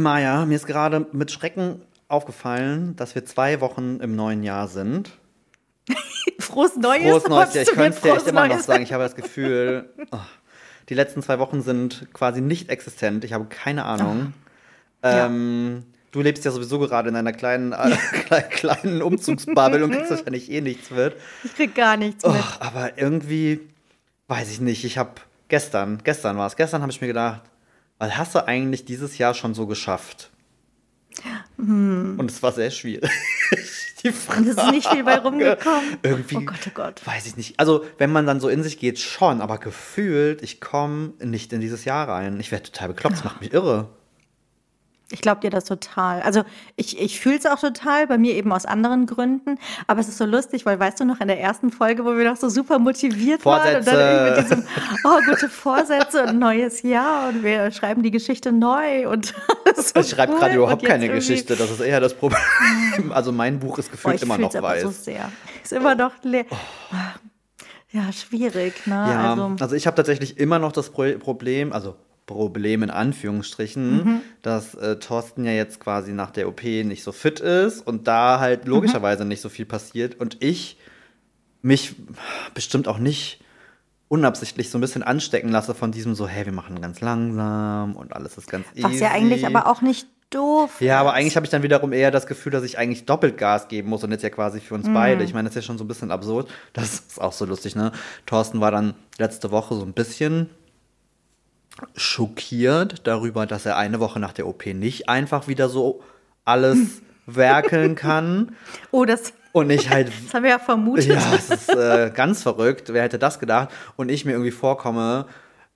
Maja, mir ist gerade mit Schrecken aufgefallen, dass wir zwei Wochen im neuen Jahr sind. Frohes Neues. Frohes Neues, ja, ich könnte es dir echt immer noch sagen. Ich habe das Gefühl, oh, die letzten zwei Wochen sind quasi nicht existent. Ich habe keine Ahnung. Ja. Ähm, Du lebst ja sowieso gerade in einer kleinen, äh, kle- kleinen Umzugsbubble und kriegst wahrscheinlich eh nichts mit. Ich krieg gar nichts Oh, mit. aber irgendwie, weiß ich nicht, ich habe gestern, gestern war es, gestern habe ich mir gedacht, was hast du eigentlich dieses Jahr schon so geschafft? Und es war sehr schwierig. Die Und es ist nicht viel bei rumgekommen. Irgendwie, Oh Gott, oh Gott. weiß ich nicht. Also, wenn man dann so in sich geht, schon, aber gefühlt, ich komme nicht in dieses Jahr rein. Ich werde total bekloppt, das macht mich irre. Ich glaube dir das total. Also ich, ich fühle es auch total, bei mir eben aus anderen Gründen. Aber es ist so lustig, weil weißt du noch in der ersten Folge, wo wir doch so super motiviert waren und dann irgendwie mit diesem, oh, gute Vorsätze und neues Jahr und wir schreiben die Geschichte neu und so Ich schreibe cool. gerade überhaupt keine irgendwie- Geschichte, das ist eher das Problem. Also mein Buch ist gefühlt ich immer noch aber weiß. so sehr. Ist immer noch leer. Ja, schwierig, ne? Ja, Also, also, ich habe tatsächlich immer noch das Pro Problem, also Problem in Anführungsstrichen, Mhm. dass äh, Thorsten ja jetzt quasi nach der OP nicht so fit ist und da Mhm. halt logischerweise nicht so viel passiert und ich mich bestimmt auch nicht unabsichtlich so ein bisschen anstecken lasse von diesem so, hey, wir machen ganz langsam und alles ist ganz easy. was ja eigentlich aber auch nicht doof Ja, aber eigentlich habe ich dann wiederum eher das Gefühl, dass ich eigentlich doppelt Gas geben muss und jetzt ja quasi für uns Mhm. beide. Ich meine, das ist ja schon so ein bisschen absurd. Das ist auch so lustig, ne? Thorsten war dann letzte Woche so ein bisschen schockiert darüber, dass er eine Woche nach der OP nicht einfach wieder so alles werkeln kann. Oh, das, Und ich halt das haben wir ja vermutet. ja, es ist äh, ganz verrückt. Wer hätte das gedacht? Und ich mir irgendwie vorkomme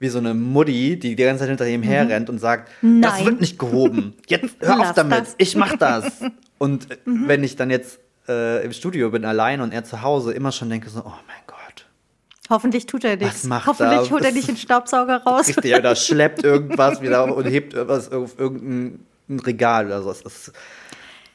wie so eine Mutti, die die ganze Zeit hinter ihm herrennt und sagt, das Mhm. Nein. wird nicht gehoben. Jetzt hör auf damit. das. Mhm. Ich mach das. Und äh, wenn ich dann jetzt äh, im Studio bin allein und er zu Hause, immer schon denke so, oh mein Gott. Hoffentlich tut er nichts. Hoffentlich er? holt er nicht den Staubsauger raus. Richtig, oder schleppt irgendwas wieder und hebt irgendwas auf irgendein Regal oder so. Es ist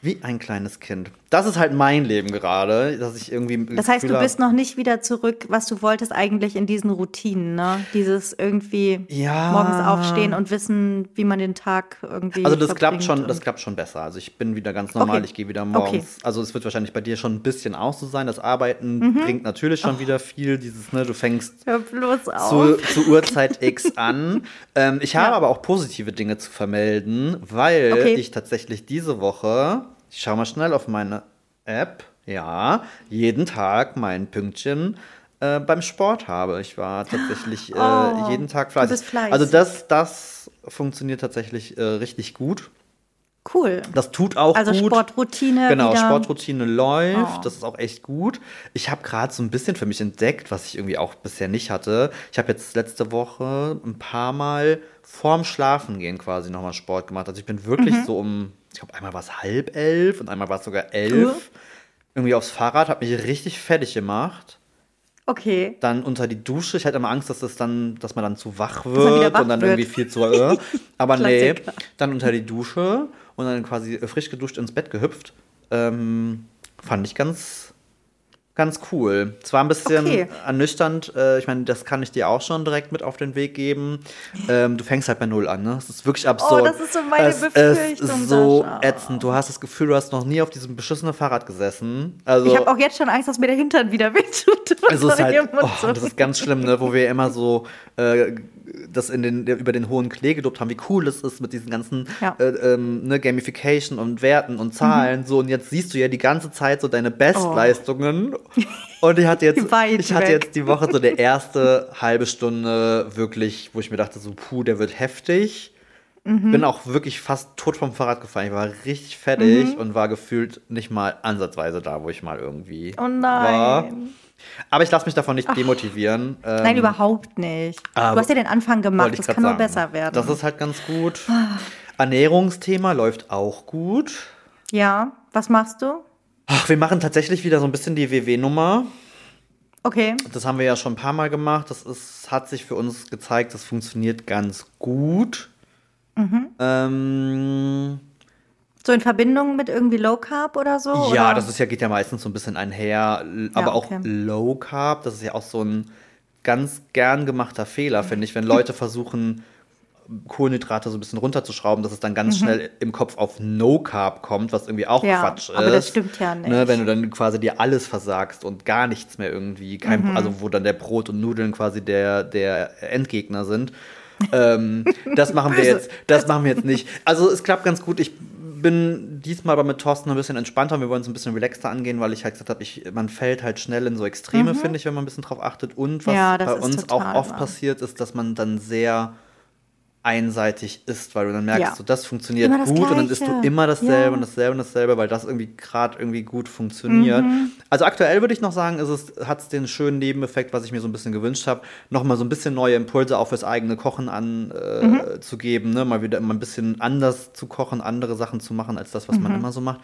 wie ein kleines Kind. Das ist halt mein Leben gerade, dass ich irgendwie. Das heißt, Gefühl du bist noch nicht wieder zurück, was du wolltest eigentlich in diesen Routinen, ne? Dieses irgendwie Ja. morgens aufstehen und wissen, wie man den Tag irgendwie Also das klappt schon, das klappt schon besser. Also ich bin wieder ganz normal, Okay. ich gehe wieder morgens. Okay. Also es wird wahrscheinlich bei dir schon ein bisschen auch so sein. Das Arbeiten bringt natürlich schon wieder viel. Dieses, ne, du fängst Hör bloß auf. zu, zu Uhrzeit X an. Ähm, ich habe Ja. aber auch positive Dinge zu vermelden, weil Okay. ich tatsächlich diese Woche, ich schaue mal schnell auf meine App, ja, jeden Tag mein Pünktchen äh, beim Sport habe. Ich war tatsächlich äh, Oh, jeden Tag fleißig. fleißig. Also das, das funktioniert tatsächlich äh, richtig gut. cool. Das tut auch Also gut. Sportroutine Genau, wieder. Sportroutine läuft. Oh. Das ist auch echt gut. Ich habe gerade so ein bisschen für mich entdeckt, was ich irgendwie auch bisher nicht hatte. Ich habe jetzt letzte Woche ein paar Mal vorm Schlafengehen quasi nochmal Sport gemacht. Also ich bin wirklich Mhm. so um, ich glaube, einmal war es halb elf und einmal war es sogar elf. Irgendwie aufs Fahrrad, habe mich richtig fertig gemacht. Okay. Dann unter die Dusche. Ich hatte immer Angst, dass das dann, dass man dann zu wach wird wach und dann wird. irgendwie viel zu. Äh. Aber nee, dann unter die Dusche und dann quasi frisch geduscht ins Bett gehüpft. Ähm, fand ich ganz, ganz cool. Zwar ein bisschen Okay. ernüchternd. Äh, ich meine, das kann ich dir auch schon direkt mit auf den Weg geben. Ähm, du fängst halt bei Null an, ne? Das ist wirklich absurd. Oh, das ist so meine es, Es Befürchtung, ist so Sascha. ätzend. Du hast das Gefühl, du hast noch nie auf diesem beschissenen Fahrrad gesessen. Also, Ich habe auch jetzt schon Angst, dass mir der Hintern wieder wehtut. also ist halt, oh, das ist ganz schlimm, ne, wo wir immer so äh, das in den, über den hohen Klee gelobt haben, wie cool es ist mit diesen ganzen Ja. äh, ähm, ne, Gamification und Werten und Zahlen. So, und jetzt siehst du ja die ganze Zeit so deine Bestleistungen. Und ich hatte jetzt, ich hatte weg. jetzt die Woche so der erste halbe Stunde wirklich, wo ich mir dachte, so, puh, der wird heftig. Mhm. Bin auch wirklich fast tot vom Fahrrad gefallen. Ich war richtig fertig Mhm. und war gefühlt nicht mal ansatzweise da, wo ich mal irgendwie Oh war. nein. Aber ich lasse mich davon nicht demotivieren. Ähm, Nein, überhaupt nicht. aber- Du hast ja den Anfang gemacht. Das kann nur sagen. besser werden. Das ist halt ganz gut. Ernährungsthema läuft auch gut. ja, was machst du? Ach, wir machen tatsächlich wieder so ein bisschen die WW-Nummer. Okay. Das haben wir ja schon ein paar Mal gemacht. Das ist, hat sich für uns gezeigt, das funktioniert ganz gut. Mhm. Ähm, So in Verbindung mit irgendwie Low Carb oder so? ja, oder? das ist ja, geht ja meistens so ein bisschen einher. Aber auch okay. Low Carb, das ist ja auch so ein ganz gern gemachter Fehler, finde ich, wenn Leute versuchen, Kohlenhydrate so ein bisschen runterzuschrauben, dass es dann ganz mhm. schnell im Kopf auf No Carb kommt, was irgendwie auch ja, Quatsch ist. Aber das stimmt ja nicht. Ne, wenn du dann quasi dir alles versagst und gar nichts mehr irgendwie, kein, mhm. also wo dann der Brot und Nudeln quasi der, der Endgegner sind. ähm, das machen wir jetzt, das machen wir jetzt nicht. Also es klappt ganz gut. Ich bin diesmal aber mit Thorsten ein bisschen entspannter. Wir wollen es ein bisschen relaxter angehen, weil ich halt gesagt habe, man fällt halt schnell in so Extreme, mhm. finde ich, wenn man ein bisschen drauf achtet. Und was ja, bei uns auch oft wahr. passiert, ist, dass man dann sehr einseitig ist, weil du dann merkst, ja. so das funktioniert das gut Gleiche. und dann isst du immer dasselbe ja. und dasselbe und dasselbe, weil das irgendwie gerade irgendwie gut funktioniert. Mhm. Also aktuell würde ich noch sagen, ist es hat es den schönen Nebeneffekt, was ich mir so ein bisschen gewünscht habe, nochmal so ein bisschen neue Impulse auch fürs eigene Kochen anzugeben, äh, mhm. ne? mal wieder immer ein bisschen anders zu kochen, andere Sachen zu machen als das, was mhm. man immer so macht.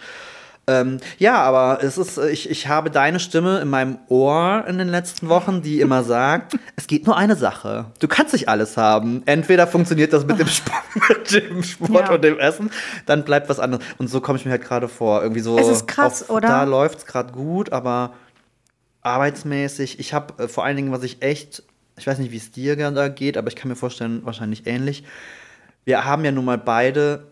Ähm, ja, aber es ist, äh, ich, ich habe deine Stimme in meinem Ohr in den letzten Wochen, die immer sagt, es geht nur eine Sache. Du kannst nicht alles haben. Entweder funktioniert das mit dem Sport, mit dem Sport ja. und dem Essen, dann bleibt was anderes. Und so komme ich mir halt gerade vor. Irgendwie so. Es ist krass, auf, oder? Da läuft es gerade gut, aber arbeitsmäßig, ich habe äh, vor allen Dingen, was ich echt, ich weiß nicht, wie es dir da geht, aber ich kann mir vorstellen, wahrscheinlich ähnlich. Wir haben ja nun mal beide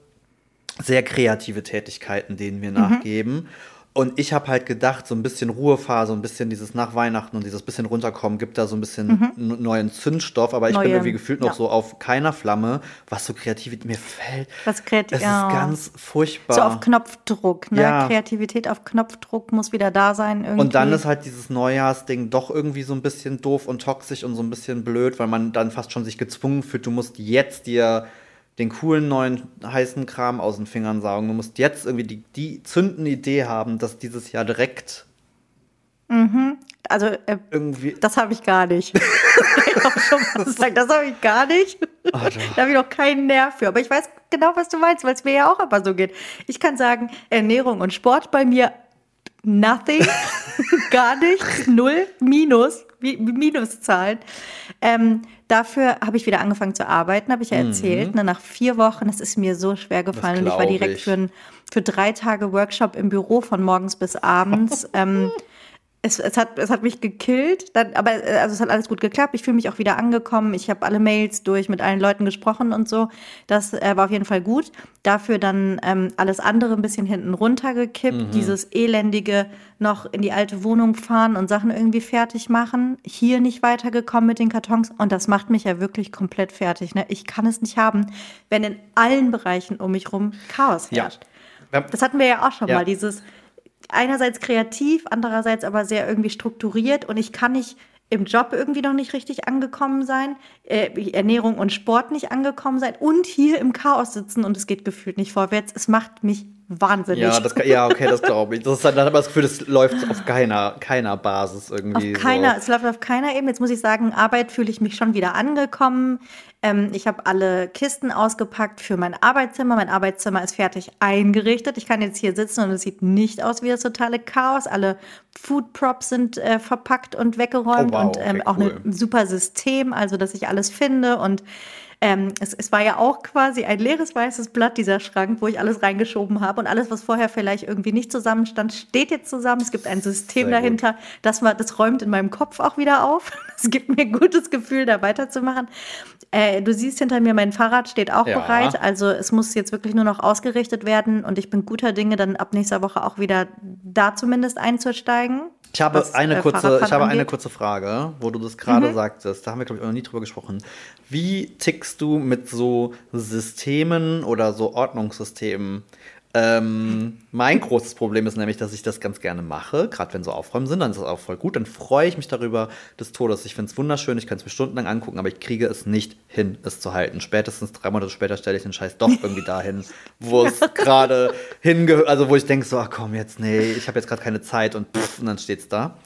sehr kreative Tätigkeiten, denen wir mhm. nachgeben. Und ich habe halt gedacht, so ein bisschen Ruhephase, ein bisschen dieses nach Weihnachten und dieses bisschen runterkommen, gibt da so ein bisschen mhm. neuen Zündstoff. Aber ich Neue, bin irgendwie gefühlt noch ja. so auf keiner Flamme, was so Kreativität mir fällt. Was Kreativität, Es ja. ist ganz furchtbar. So auf Knopfdruck, ne? Ja. Kreativität auf Knopfdruck muss wieder da sein. Irgendwie. Und dann ist halt dieses Neujahrsding doch irgendwie so ein bisschen doof und toxisch und so ein bisschen blöd, weil man dann fast schon sich gezwungen fühlt, du musst jetzt dir den coolen neuen heißen Kram aus den Fingern saugen. Du musst jetzt irgendwie die, die zündende Idee haben, dass dieses Jahr direkt Mhm. Also äh, irgendwie. Das habe ich gar nicht. das habe ich gar nicht. Oh, da habe ich noch keinen Nerv für. Aber ich weiß genau, was du meinst, weil es mir ja auch immer so geht. Ich kann sagen, Ernährung und Sport bei mir nothing, gar nichts, null, minus, Minuszahlen. Ähm, dafür habe ich wieder angefangen zu arbeiten, habe ich ja erzählt. Mhm. Ne, nach vier Wochen, es ist mir so schwer gefallen. Und ich war direkt ich. Für, ein, für drei Tage Workshop im Büro von morgens bis abends. ähm, es, es, hat, es hat mich gekillt, dann, aber äh, also es hat alles gut geklappt. Ich fühle mich auch wieder angekommen. Ich habe alle Mails durch, mit allen Leuten gesprochen und so. Das äh, war auf jeden Fall gut. Dafür dann ähm, alles andere ein bisschen hinten runtergekippt. Mhm. Dieses elendige noch in die alte Wohnung fahren und Sachen irgendwie fertig machen. Hier nicht weitergekommen mit den Kartons. Und das macht mich ja wirklich komplett fertig. Ne? Ich kann es nicht haben, wenn in allen Bereichen um mich rum Chaos herrscht. Ja. Das hatten wir ja auch schon ja. mal, dieses einerseits kreativ, andererseits aber sehr irgendwie strukturiert und ich kann nicht im Job irgendwie noch nicht richtig angekommen sein, äh, Ernährung und Sport nicht angekommen sein und hier im Chaos sitzen und es geht gefühlt nicht vorwärts. Es macht mich wahnsinnig. Ja, das, ja okay, das glaube ich. Das ist dann, dann aber das Gefühl, das läuft auf keiner, keiner Basis irgendwie. Auf keiner, so. es läuft auf keiner Ebene. Jetzt muss ich sagen, Arbeit fühle ich mich schon wieder angekommen. Ähm, ich habe alle Kisten ausgepackt für mein Arbeitszimmer. Mein Arbeitszimmer ist fertig eingerichtet. Ich kann jetzt hier sitzen und es sieht nicht aus wie das totale Chaos. Alle Food Props sind äh, verpackt und weggeräumt oh, wow, und ähm, okay, auch cool. ein super System, also dass ich alles finde und ähm, es, es, war ja auch quasi ein leeres weißes Blatt, dieser Schrank, wo ich alles reingeschoben habe. Und alles, was vorher vielleicht irgendwie nicht zusammenstand, steht jetzt zusammen. Es gibt ein System Sehr dahinter. Das, war, das räumt in meinem Kopf auch wieder auf. Es gibt mir ein gutes Gefühl, da weiterzumachen. Äh, du siehst hinter mir, mein Fahrrad steht auch ja. bereit. Also es muss jetzt wirklich nur noch ausgerichtet werden. Und ich bin guter Dinge, dann ab nächster Woche auch wieder da zumindest einzusteigen. Ich habe, was, eine, äh, kurze, ich habe eine kurze Frage, wo du das gerade mhm. sagtest. Da haben wir, glaube ich, noch nie drüber gesprochen. Wie tickst du mit so Systemen oder so Ordnungssystemen? Ähm, mein großes Problem ist nämlich, dass ich das ganz gerne mache. Gerade wenn so Aufräumen sind, dann ist das auch voll gut. Dann freue ich mich darüber des Todes. Ich finde es wunderschön, ich kann es mir stundenlang angucken, aber ich kriege es nicht hin, es zu halten. Spätestens drei Monate später stelle ich den Scheiß doch irgendwie dahin, wo es gerade hingehört. Also wo ich denke so, ach komm jetzt, nee, ich habe jetzt gerade keine Zeit und, pff, und dann steht es da.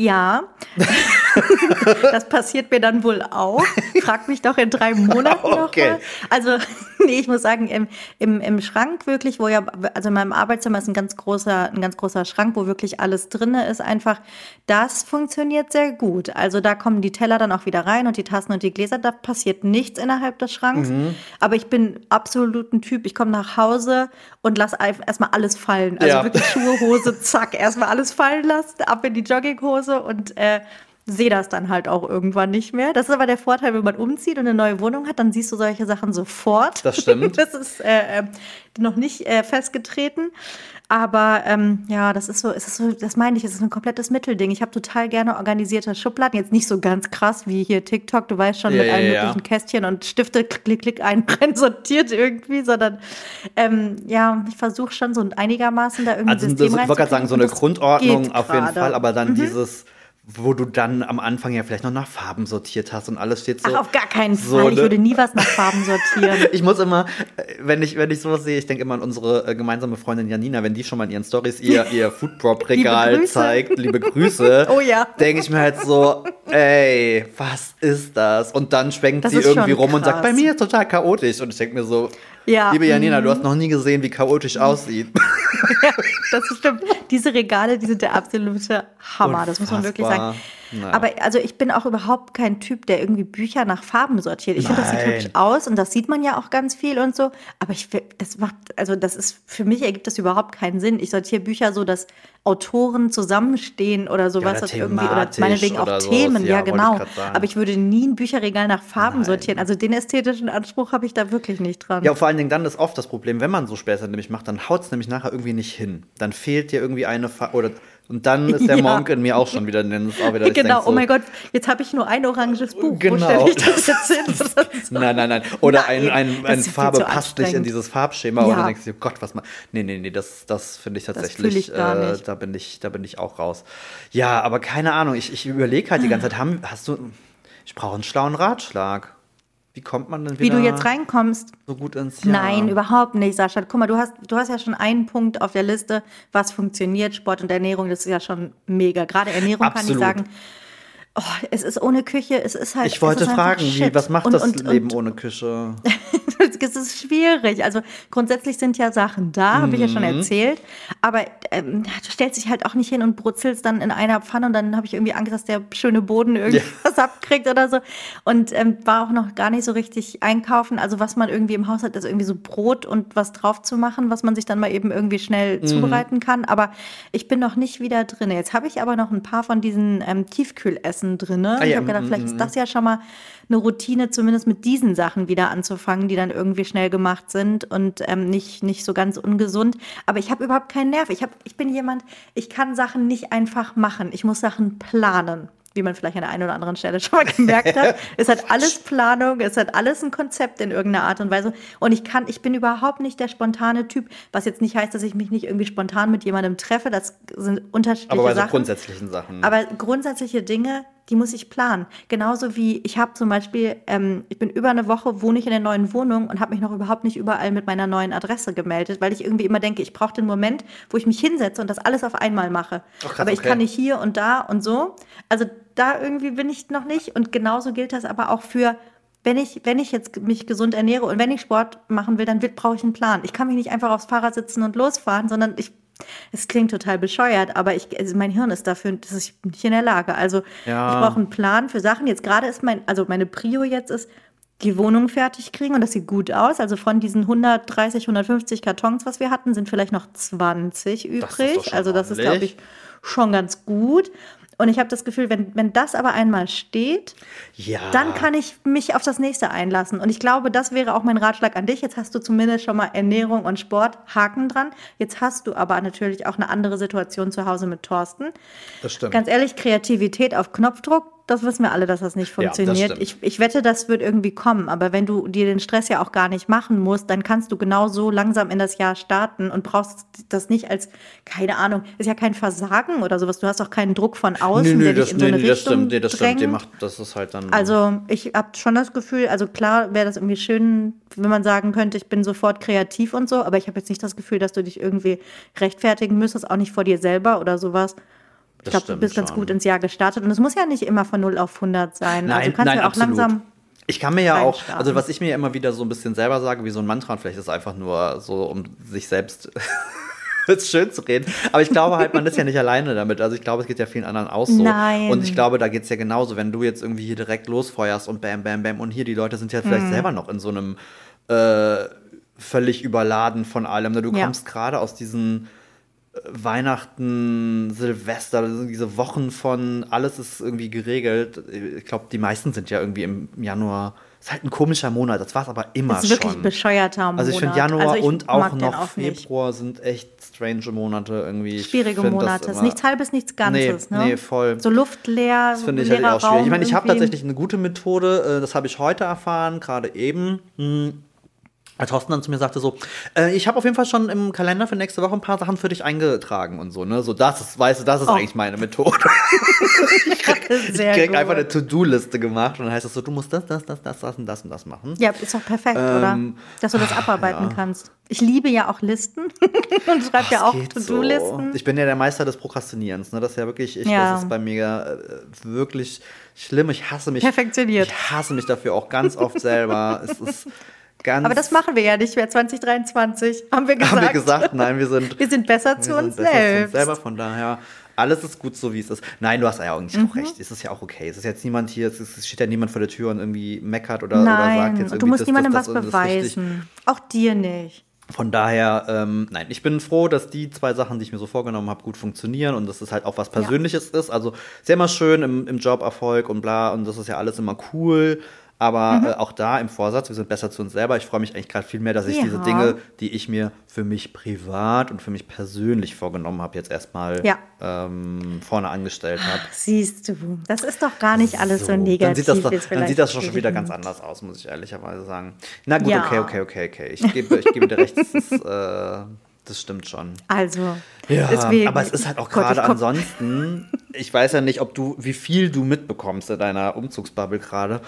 Ja, das passiert mir dann wohl auch. Frag mich doch in drei Monaten okay. nochmal. Also, nee, ich muss sagen, im, im, im Schrank wirklich, wo ja, also in meinem Arbeitszimmer ist ein ganz großer, ein ganz großer Schrank, wo wirklich alles drin ist, einfach, das funktioniert sehr gut. Also da kommen die Teller dann auch wieder rein und die Tassen und die Gläser, da passiert nichts innerhalb des Schranks. Mhm. Aber ich bin absolut ein Typ, ich komme nach Hause und lasse erstmal alles fallen. Also ja. wirklich Schuhe, Hose, zack, erstmal alles fallen lassen, ab in die Jogginghose Hause und äh, sehe das dann halt auch irgendwann nicht mehr. Das ist aber der Vorteil, wenn man umzieht und eine neue Wohnung hat, dann siehst du solche Sachen sofort. Das stimmt. das ist äh, äh, noch nicht äh, festgetreten. Aber ähm, ja, das ist so, es ist so, das meine ich, es ist ein komplettes Mittelding. Ich habe total gerne organisierte Schubladen, jetzt nicht so ganz krass wie hier TikTok, du weißt schon, ja, mit allen ja, möglichen ja. Kästchen und Stifte, klick, klick, einbrennen, sortiert irgendwie, sondern ähm, ja, ich versuche schon so einigermaßen da irgendwie also, System das, Ich wollte gerade sagen, so eine Grundordnung auf jeden Fall, aber dann mhm. dieses wo du dann am Anfang ja vielleicht noch nach Farben sortiert hast und alles steht so. Ach, auf gar keinen so Fall. Ich würde nie was nach Farben sortieren. ich muss immer, wenn ich, wenn ich sowas sehe, ich denke immer an unsere äh, gemeinsame Freundin Janina, wenn die schon mal in ihren Stories ihr, ihr Foodprop-Regal zeigt, liebe Grüße, oh ja. denke ich mir halt so, ey, was ist das? Und dann schwenkt das sie irgendwie rum und sagt, bei mir ist total chaotisch. Und ich denke mir so, ja. Liebe Janina, du hast mhm. noch nie gesehen, wie chaotisch aussieht. ja, das stimmt. Diese Regale, die sind der absolute Hammer, Unfassbar. das muss man wirklich sagen. Naja. Aber also ich bin auch überhaupt kein Typ, der irgendwie Bücher nach Farben sortiert. Ich finde, das sieht hübsch aus und das sieht man ja auch ganz viel und so. Aber ich das macht, also das ist, für mich ergibt das überhaupt keinen Sinn. Ich sortiere Bücher so, dass Autoren zusammenstehen oder sowas. Ja, oder irgendwie, oder meinetwegen auch Themen, ja, ja genau. Aber ich würde nie ein Bücherregal nach Farben Nein. sortieren. Also den ästhetischen Anspruch habe ich da wirklich nicht dran. Ja, vor allen Dingen dann ist oft das Problem, wenn man so Späße nämlich macht, dann haut es nämlich nachher irgendwie nicht hin. Dann fehlt dir irgendwie eine Farbe oder und dann ist der ja. Monk in mir auch schon wieder, dann ist auch wieder Genau, so, oh mein Gott, jetzt habe ich nur ein oranges Buch. Genau. Wo stelle ich das jetzt hin? nein, nein, nein. Oder nein, ein, ein, eine Farbe passt nicht in dieses Farbschema ja. und dann denkst du, oh Gott, was mal. Nee, nee, nee, das, das finde ich tatsächlich, ich äh, da bin ich, da bin ich auch raus. Ja, aber keine Ahnung, ich, ich überlege halt die ganze Zeit, haben, hast du, ich brauche einen schlauen Ratschlag. Wie kommt man denn wieder? Wie du jetzt reinkommst? So gut ins Jahr? Nein, überhaupt nicht, Sascha. Guck mal, du hast, du hast ja schon einen Punkt auf der Liste, was funktioniert. Sport und Ernährung, das ist ja schon mega. Gerade Ernährung Absolut. kann ich sagen Oh, es ist ohne Küche, es ist halt. Ich wollte fragen, wie, was macht und, das und, Leben und, ohne Küche? es ist schwierig. Also grundsätzlich sind ja Sachen da, mhm. habe ich ja schon mhm. erzählt. Aber ähm, du stellst dich halt auch nicht hin und brutzelst dann in einer Pfanne und dann habe ich irgendwie Angst, dass der schöne Boden irgendwas ja. abkriegt oder so. Und ähm, war auch noch gar nicht so richtig einkaufen. Also was man irgendwie im Haus hat, ist irgendwie so Brot und was drauf zu machen, was man sich dann mal eben irgendwie schnell mhm. zubereiten kann. Aber ich bin noch nicht wieder drin. Jetzt habe ich aber noch ein paar von diesen ähm, Tiefkühlessen Essen drin. Ah, ich habe gedacht, vielleicht ist das ja schon mal eine Routine, zumindest mit diesen Sachen wieder anzufangen, die dann irgendwie schnell gemacht sind und ähm, nicht, nicht so ganz ungesund. Aber ich habe überhaupt keinen Nerv. Ich, hab, ich bin jemand, ich kann Sachen nicht einfach machen. Ich muss Sachen planen wie man vielleicht an der einen oder anderen Stelle schon mal gemerkt hat. es hat alles Planung, es hat alles ein Konzept in irgendeiner Art und Weise. Und ich kann, ich bin überhaupt nicht der spontane Typ, was jetzt nicht heißt, dass ich mich nicht irgendwie spontan mit jemandem treffe. Das sind unterschiedliche Aber bei so Sachen. grundsätzlichen Sachen. Aber grundsätzliche Dinge, die muss ich planen. Genauso wie ich habe zum Beispiel, ähm, ich bin über eine Woche, wohne ich in der neuen Wohnung und habe mich noch überhaupt nicht überall mit meiner neuen Adresse gemeldet, weil ich irgendwie immer denke, ich brauche den Moment, wo ich mich hinsetze und das alles auf einmal mache. Oh, krass, aber ich okay. kann nicht hier und da und so. Also da irgendwie bin ich noch nicht. Und genauso gilt das aber auch für wenn ich, wenn ich jetzt mich gesund ernähre und wenn ich Sport machen will, dann brauche ich einen Plan. Ich kann mich nicht einfach aufs Fahrrad sitzen und losfahren, sondern ich es klingt total bescheuert, aber ich, also mein Hirn ist dafür, das ist nicht in der Lage. Also ja. ich brauche einen Plan für Sachen. Jetzt gerade ist mein, also meine Prio jetzt ist, die Wohnung fertig kriegen und das sieht gut aus. Also von diesen 130, 150 Kartons, was wir hatten, sind vielleicht noch 20 übrig. Das also das ist, glaube ich, schon ganz gut. Und ich habe das Gefühl, wenn, wenn das aber einmal steht, ja. dann kann ich mich auf das nächste einlassen. Und ich glaube, das wäre auch mein Ratschlag an dich. Jetzt hast du zumindest schon mal Ernährung und Sport, Haken dran. Jetzt hast du aber natürlich auch eine andere Situation zu Hause mit Thorsten. Das stimmt. Ganz ehrlich, Kreativität auf Knopfdruck, das wissen wir alle, dass das nicht funktioniert. Ja, das ich, ich wette, das wird irgendwie kommen. Aber wenn du dir den Stress ja auch gar nicht machen musst, dann kannst du genau so langsam in das Jahr starten und brauchst das nicht als, keine Ahnung, ist ja kein Versagen oder sowas. Du hast auch keinen Druck von außen, nee, nee, der dich in so eine nee, Richtung das stimmt, nee, das drängt. Stimmt. Macht, das ist halt dann. Also ich habe schon das Gefühl, also klar wäre das irgendwie schön, wenn man sagen könnte, ich bin sofort kreativ und so, aber ich habe jetzt nicht das Gefühl, dass du dich irgendwie rechtfertigen müsstest, auch nicht vor dir selber oder sowas. Ich glaube, du bist schon. ganz gut ins Jahr gestartet. Und es muss ja nicht immer von 0 auf 100 sein. Nein, also du kannst nein, ja auch absolut. langsam. Ich kann mir ja auch, also was ich mir immer wieder so ein bisschen selber sage, wie so ein Mantra, vielleicht ist es einfach nur so, um sich selbst schön zu reden. Aber ich glaube halt, man ist ja nicht alleine damit. Also ich glaube, es geht ja vielen anderen auch so. Nein. Und ich glaube, da geht es ja genauso, wenn du jetzt irgendwie hier direkt losfeuerst und bam, bam, bam. Und hier die Leute sind ja vielleicht hm. selber noch in so einem äh, völlig überladen von allem. Du ja. kommst gerade aus diesen Weihnachten, Silvester, diese Wochen von alles ist irgendwie geregelt. Ich glaube, die meisten sind ja irgendwie im Januar ist halt ein komischer Monat, das war es aber immer schon. Das ist wirklich ein bescheuerter Monat. Also ich finde Januar also ich und auch noch auch Februar sind echt strange Monate irgendwie. Schwierige Monate. Ist nichts halbes, nichts Ganzes, nee, ne? Nee, voll. So luftleer, Das finde ich halt auch schwierig. Ich meine, ich habe tatsächlich eine gute Methode, äh, das habe ich heute erfahren, gerade eben. Hm Thorsten dann zu mir sagte so, äh, ich habe auf jeden Fall schon im Kalender für nächste Woche ein paar Sachen für dich eingetragen und so, ne? So, das ist, weißt du, das ist oh. eigentlich meine Methode. ich krieg, ich krieg einfach eine To-Do-Liste gemacht und dann heißt es so, du musst das, das, das, das, das und das und das machen. Ja, ist doch perfekt, ähm, oder? Dass du das abarbeiten ja. kannst. Ich liebe ja auch Listen und schreibe ja auch To-Do-Listen. So. Ich bin ja der Meister des Prokrastinierens, ne? Das ist ja wirklich, ich, ja. das ist bei mir äh, wirklich schlimm. Ich hasse mich. Perfektioniert. Ich hasse mich dafür auch ganz oft selber. es ist Ganz Aber das machen wir ja nicht mehr 2023, haben wir gesagt. Haben wir gesagt, nein, wir sind, wir sind besser wir zu uns besser selbst. Zu uns selber, von daher, alles ist gut so, wie es ist. Nein, du hast ja auch nicht mhm. recht. Es ist ja auch okay. Es ist jetzt niemand hier, es steht ja niemand vor der Tür und irgendwie meckert oder, nein, oder sagt jetzt irgendwie, du musst das, niemandem das, das, was beweisen. Auch dir nicht. Von daher, ähm, nein, ich bin froh, dass die zwei Sachen, die ich mir so vorgenommen habe, gut funktionieren und dass es halt auch was Persönliches ja. ist. Also sehr immer schön im, im Job Erfolg und bla und das ist ja alles immer cool. Aber mhm. äh, auch da im Vorsatz, wir sind besser zu uns selber. Ich freue mich eigentlich gerade viel mehr, dass ich ja. diese Dinge, die ich mir für mich privat und für mich persönlich vorgenommen habe, jetzt erstmal ja. ähm, vorne angestellt habe. Siehst du, das ist doch gar nicht alles so, so negativ. Dann sieht das, doch, dann sieht das schon wieder ganz anders aus, muss ich ehrlicherweise sagen. Na gut, ja. okay, okay, okay, okay. Ich gebe, ich gebe dir recht, das, ist, äh, das stimmt schon. Also, ja, deswegen, aber es ist halt auch gerade ansonsten, ich weiß ja nicht, ob du, wie viel du mitbekommst in deiner Umzugsbubble gerade.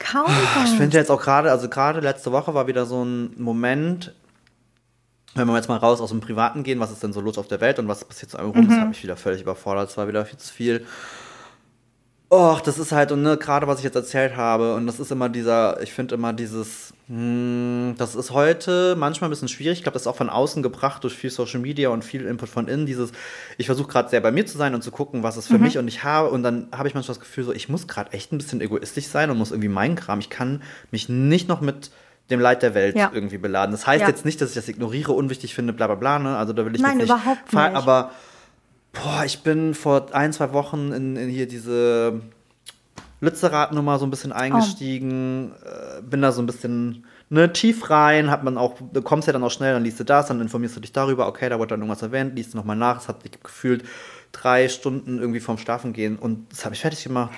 Kaum. Ah, ich finde jetzt auch gerade, also gerade letzte Woche war wieder so ein Moment, wenn wir jetzt mal raus aus dem Privaten gehen, was ist denn so los auf der Welt und was passiert so rum, mhm. das hat mich wieder völlig überfordert. Es war wieder viel zu viel. Och, das ist halt, und ne, gerade was ich jetzt erzählt habe, und das ist immer dieser, ich finde immer dieses, hm, das ist heute manchmal ein bisschen schwierig. Ich glaube, das ist auch von außen gebracht durch viel Social Media und viel Input von innen. Dieses, ich versuche gerade sehr bei mir zu sein und zu gucken, was ist für mhm. mich und ich habe, und dann habe ich manchmal das Gefühl, so, ich muss gerade echt ein bisschen egoistisch sein und muss irgendwie meinen Kram. Ich kann mich nicht noch mit dem Leid der Welt ja. irgendwie beladen. Das heißt ja. jetzt nicht, dass ich das ignoriere, unwichtig finde, bla bla bla. Ne? Also da will ich Nein, jetzt nicht. überhaupt nicht. Aber boah, ich bin vor ein, zwei Wochen in, in hier diese Lützerath-Nummer so ein bisschen eingestiegen, oh. bin da so ein bisschen ne, tief rein, hat man auch, du kommst ja dann auch schnell, dann liest du das, dann informierst du dich darüber, okay, da wurde dann irgendwas erwähnt, liest du nochmal nach, es hat dich gefühlt drei Stunden irgendwie vorm Schlafen gehen und das habe ich fertig gemacht.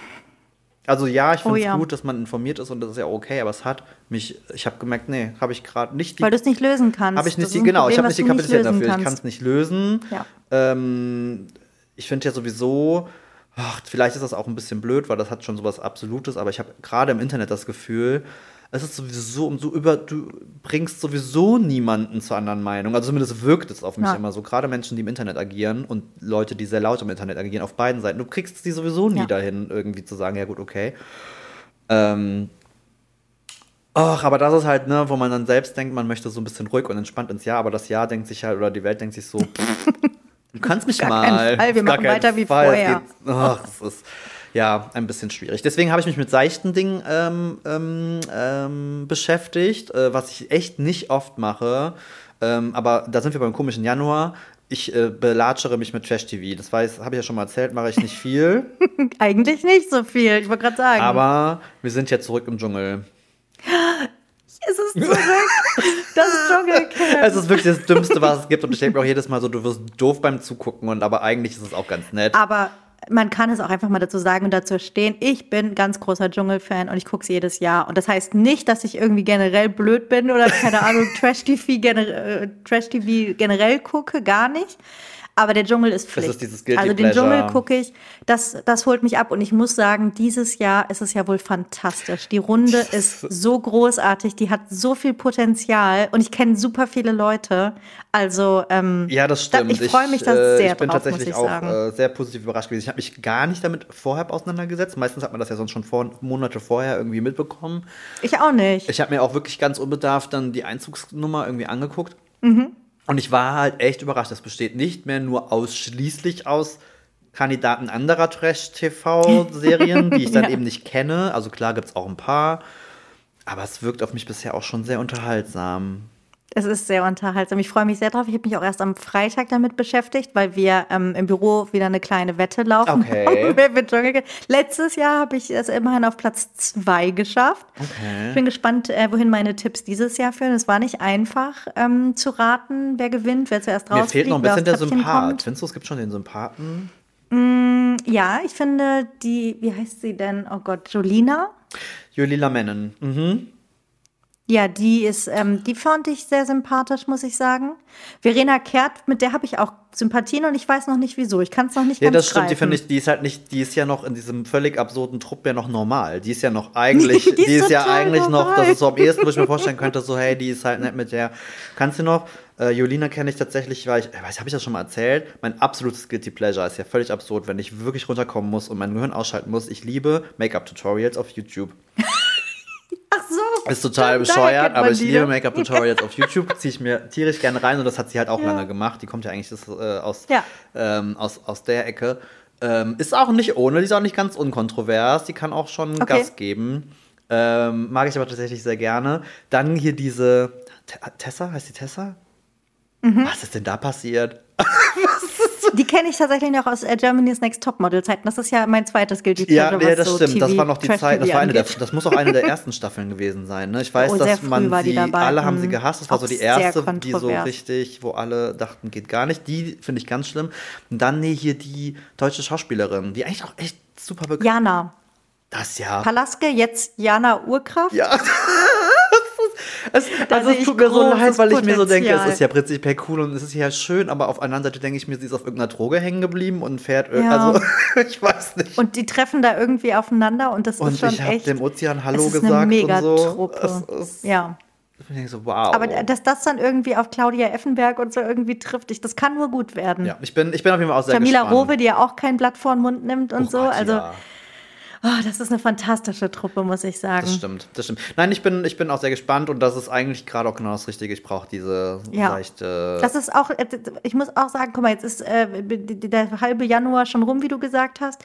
Also ja, ich finde es oh, ja. gut, dass man informiert ist und das ist ja okay, aber es hat mich, ich habe gemerkt, nee, habe ich gerade nicht die, Weil du es nicht lösen kannst. Habe ich nicht die, genau, Problem, ich habe nicht die Kapazität dafür, kannst. ich kann es nicht lösen. Ja. Ähm, ich finde ja sowieso, ach, vielleicht ist das auch ein bisschen blöd, weil das hat schon sowas Absolutes, aber ich habe gerade im Internet das Gefühl, es ist sowieso so über, du bringst sowieso niemanden zur anderen Meinung. Also zumindest wirkt es auf mich ja. immer so. Gerade Menschen, die im Internet agieren und Leute, die sehr laut im Internet agieren, auf beiden Seiten. Du kriegst die sowieso nie ja. dahin, irgendwie zu sagen, ja gut, okay. Ähm, Ach, aber das ist halt, ne, wo man dann selbst denkt, man möchte so ein bisschen ruhig und entspannt ins Jahr, aber das Jahr denkt sich halt, oder die Welt denkt sich so, du kannst mich Gar mal. Fall. Wir machen weiter wie Fall. vorher. Geht, ach, das ist, ja, ein bisschen schwierig. Deswegen habe ich mich mit seichten Dingen ähm, ähm, ähm, beschäftigt, äh, was ich echt nicht oft mache. Ähm, aber da sind wir beim komischen Januar. Ich äh, belatschere mich mit Trash-TV. Das weiß, habe ich ja schon mal erzählt, mache ich nicht viel. Eigentlich nicht so viel, ich wollte gerade sagen. Aber wir sind jetzt zurück im Dschungel. Es ist zurück. Das Dschungelcamp. Es ist wirklich das Dümmste, was es gibt. Und ich denke mir auch jedes Mal so, du wirst doof beim Zugucken. Und aber eigentlich ist es auch ganz nett. Aber man kann es auch einfach mal dazu sagen und dazu stehen. Ich bin ganz großer Dschungelfan und ich gucke es jedes Jahr. Und das heißt nicht, dass ich irgendwie generell blöd bin oder keine Ahnung, Trash-TV generell, äh, Trash generell gucke, gar nicht. Aber der Dschungel ist Pflicht. Das ist also den Pleasure. Dschungel gucke ich, das, das holt mich ab. Und ich muss sagen, dieses Jahr ist es ja wohl fantastisch. Die Runde ist so großartig, die hat so viel Potenzial und ich kenne super viele Leute. Also ähm, ja, das stimmt. Da, ich freue mich da äh, sehr Ich bin drauf, tatsächlich ich auch äh, sehr positiv überrascht gewesen. Ich habe mich gar nicht damit vorher auseinandergesetzt. Meistens hat man das ja sonst schon vor, Monate vorher irgendwie mitbekommen. Ich auch nicht. Ich habe mir auch wirklich ganz unbedarft dann die Einzugsnummer irgendwie angeguckt. Mhm. Und ich war halt echt überrascht. Das besteht nicht mehr nur ausschließlich aus Kandidaten anderer Trash-TV-Serien, die ich dann ja. eben nicht kenne. Also klar gibt es auch ein paar. Aber es wirkt auf mich bisher auch schon sehr unterhaltsam. Es ist sehr unterhaltsam. Ich freue mich sehr drauf. Ich habe mich auch erst am Freitag damit beschäftigt, weil wir ähm, im Büro wieder eine kleine Wette laufen. Okay. Letztes Jahr habe ich es immerhin auf Platz zwei geschafft. Okay. Ich bin gespannt, äh, wohin meine Tipps dieses Jahr führen. Es war nicht einfach ähm, zu raten, wer gewinnt, wer zuerst rausfliegt. Mir fehlt noch ein bisschen der Sympath. Kommt. Findest du, es gibt schon den Sympathen? Mm, ja, ich finde die, wie heißt sie denn? Oh Gott, Jolina? Julila Mennen. Mhm. Ja, die ist, ähm, die fand ich sehr sympathisch, muss ich sagen. Verena Kehrt, mit der habe ich auch Sympathien und ich weiß noch nicht wieso. Ich kann es noch nicht Ja, ganz das stimmt. Die greifen. finde ich, die ist halt nicht, die ist ja noch in diesem völlig absurden Trupp ja noch normal. Die ist ja noch eigentlich, Die die ist ist, ja eigentlich noch, normal. das ist so am ehesten, wo ich mir vorstellen könnte, so, hey, die ist halt nett mit der. Kannst du noch? Äh, Jolina kenne ich tatsächlich, weil ich, ich weiß, habe ich das schon mal erzählt? Mein absolutes Guilty Pleasure ist ja völlig absurd, wenn ich wirklich runterkommen muss und mein Gehirn ausschalten muss. Ich liebe Make-up-Tutorials auf YouTube. Ist total bescheuert, aber ich liebe ne? Make-up-Tutorials auf YouTube, ziehe ich mir tierisch gerne rein und das hat sie halt auch Ja. lange gemacht. Die kommt ja eigentlich das, äh, aus, Ja. ähm, aus, aus der Ecke. Ähm, ist auch nicht ohne, die ist auch nicht ganz unkontrovers, die kann auch schon Okay. Gas geben. Ähm, mag ich aber tatsächlich sehr gerne. Dann hier diese Te- Tessa, heißt die Tessa? Mhm. Was ist denn da passiert? Die kenne ich tatsächlich noch aus äh, Germany's Next Topmodel Zeiten. Das ist ja mein zweites Guilty Ja, Pleasure. nee, was das so stimmt. Das TV war noch die Trash Zeit, das war eine der, das muss auch eine der ersten Staffeln gewesen sein. Ne? Ich weiß, Oh, dass man war die sie, alle haben sie Mhm. gehasst. Das war so die erste, die so richtig, wo alle dachten, geht gar nicht. Die finde ich ganz schlimm. Und dann nee, hier die deutsche Schauspielerin, die eigentlich auch echt super bekannt Jana Das ja. Palaske, jetzt Jana Urkraft. Ja. Es, also es tut mir so leid, weil ich mir so denke, es ist ja prinzipiell cool und es ist ja schön, aber auf einer Seite denke ich mir, sie ist auf irgendeiner Droge hängen geblieben und fährt Ja. also ich weiß nicht. Und die treffen da irgendwie aufeinander und das Und ist schon ich habe echt. dem Ozean Hallo es ist gesagt eine und so. Es ist, Ja. Ich denke so, wow. Aber dass das dann irgendwie auf Claudia Effenberg und so irgendwie trifft, ich, das kann nur gut werden. ja, ich bin, ich bin auf jeden Fall auch sehr Jamila gespannt. Rowe, die ja auch kein Blatt vor den Mund nimmt und Oh so. Gott, also, ja, oh, das ist eine fantastische Truppe, muss ich sagen. das stimmt, das stimmt. Nein, ich bin, ich bin auch sehr gespannt und das ist eigentlich gerade auch genau das Richtige. Ich brauche diese Ja. leichte. Das ist auch, äh, ich muss auch sagen, guck mal, jetzt ist äh, der halbe Januar schon rum, wie du gesagt hast.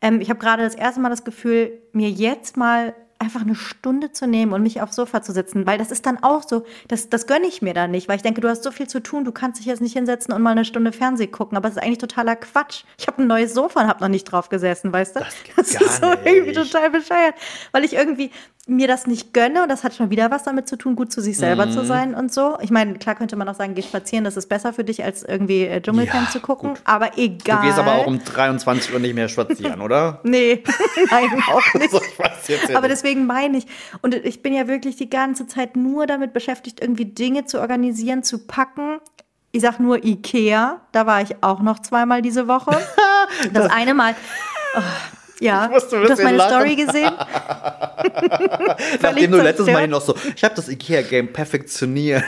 Ähm, ich habe gerade das erste Mal das Gefühl, mir jetzt mal einfach eine Stunde zu nehmen und mich aufs Sofa zu setzen, weil das ist dann auch so, das, das gönne ich mir dann nicht, weil ich denke, du hast so viel zu tun, du kannst dich jetzt nicht hinsetzen und mal eine Stunde Fernsehen gucken, aber es ist eigentlich totaler Quatsch. Ich habe ein neues Sofa und habe noch nicht drauf gesessen, weißt du? Das gar ist so irgendwie total bescheuert, weil ich irgendwie mir das nicht gönne und das hat schon wieder was damit zu tun, gut zu sich selber Mhm. zu sein und so. Ich meine, klar könnte man auch sagen, geh spazieren, das ist besser für dich, als irgendwie äh, Dschungelcamp Ja, zu gucken, gut. aber egal. du gehst aber auch um 23 Uhr nicht mehr spazieren, oder? Nee, nein, auch nicht. So, Aber deswegen meine ich, und ich bin ja wirklich die ganze Zeit nur damit beschäftigt, irgendwie Dinge zu organisieren, zu packen. Ich sag nur Ikea, da war ich auch noch zweimal diese Woche. Das eine Mal. Oh, ja, Ich musste ein du hast meine lachen. Story gesehen. Nachdem du letztes Mal noch so, ich habe das IKEA-Game perfektioniert.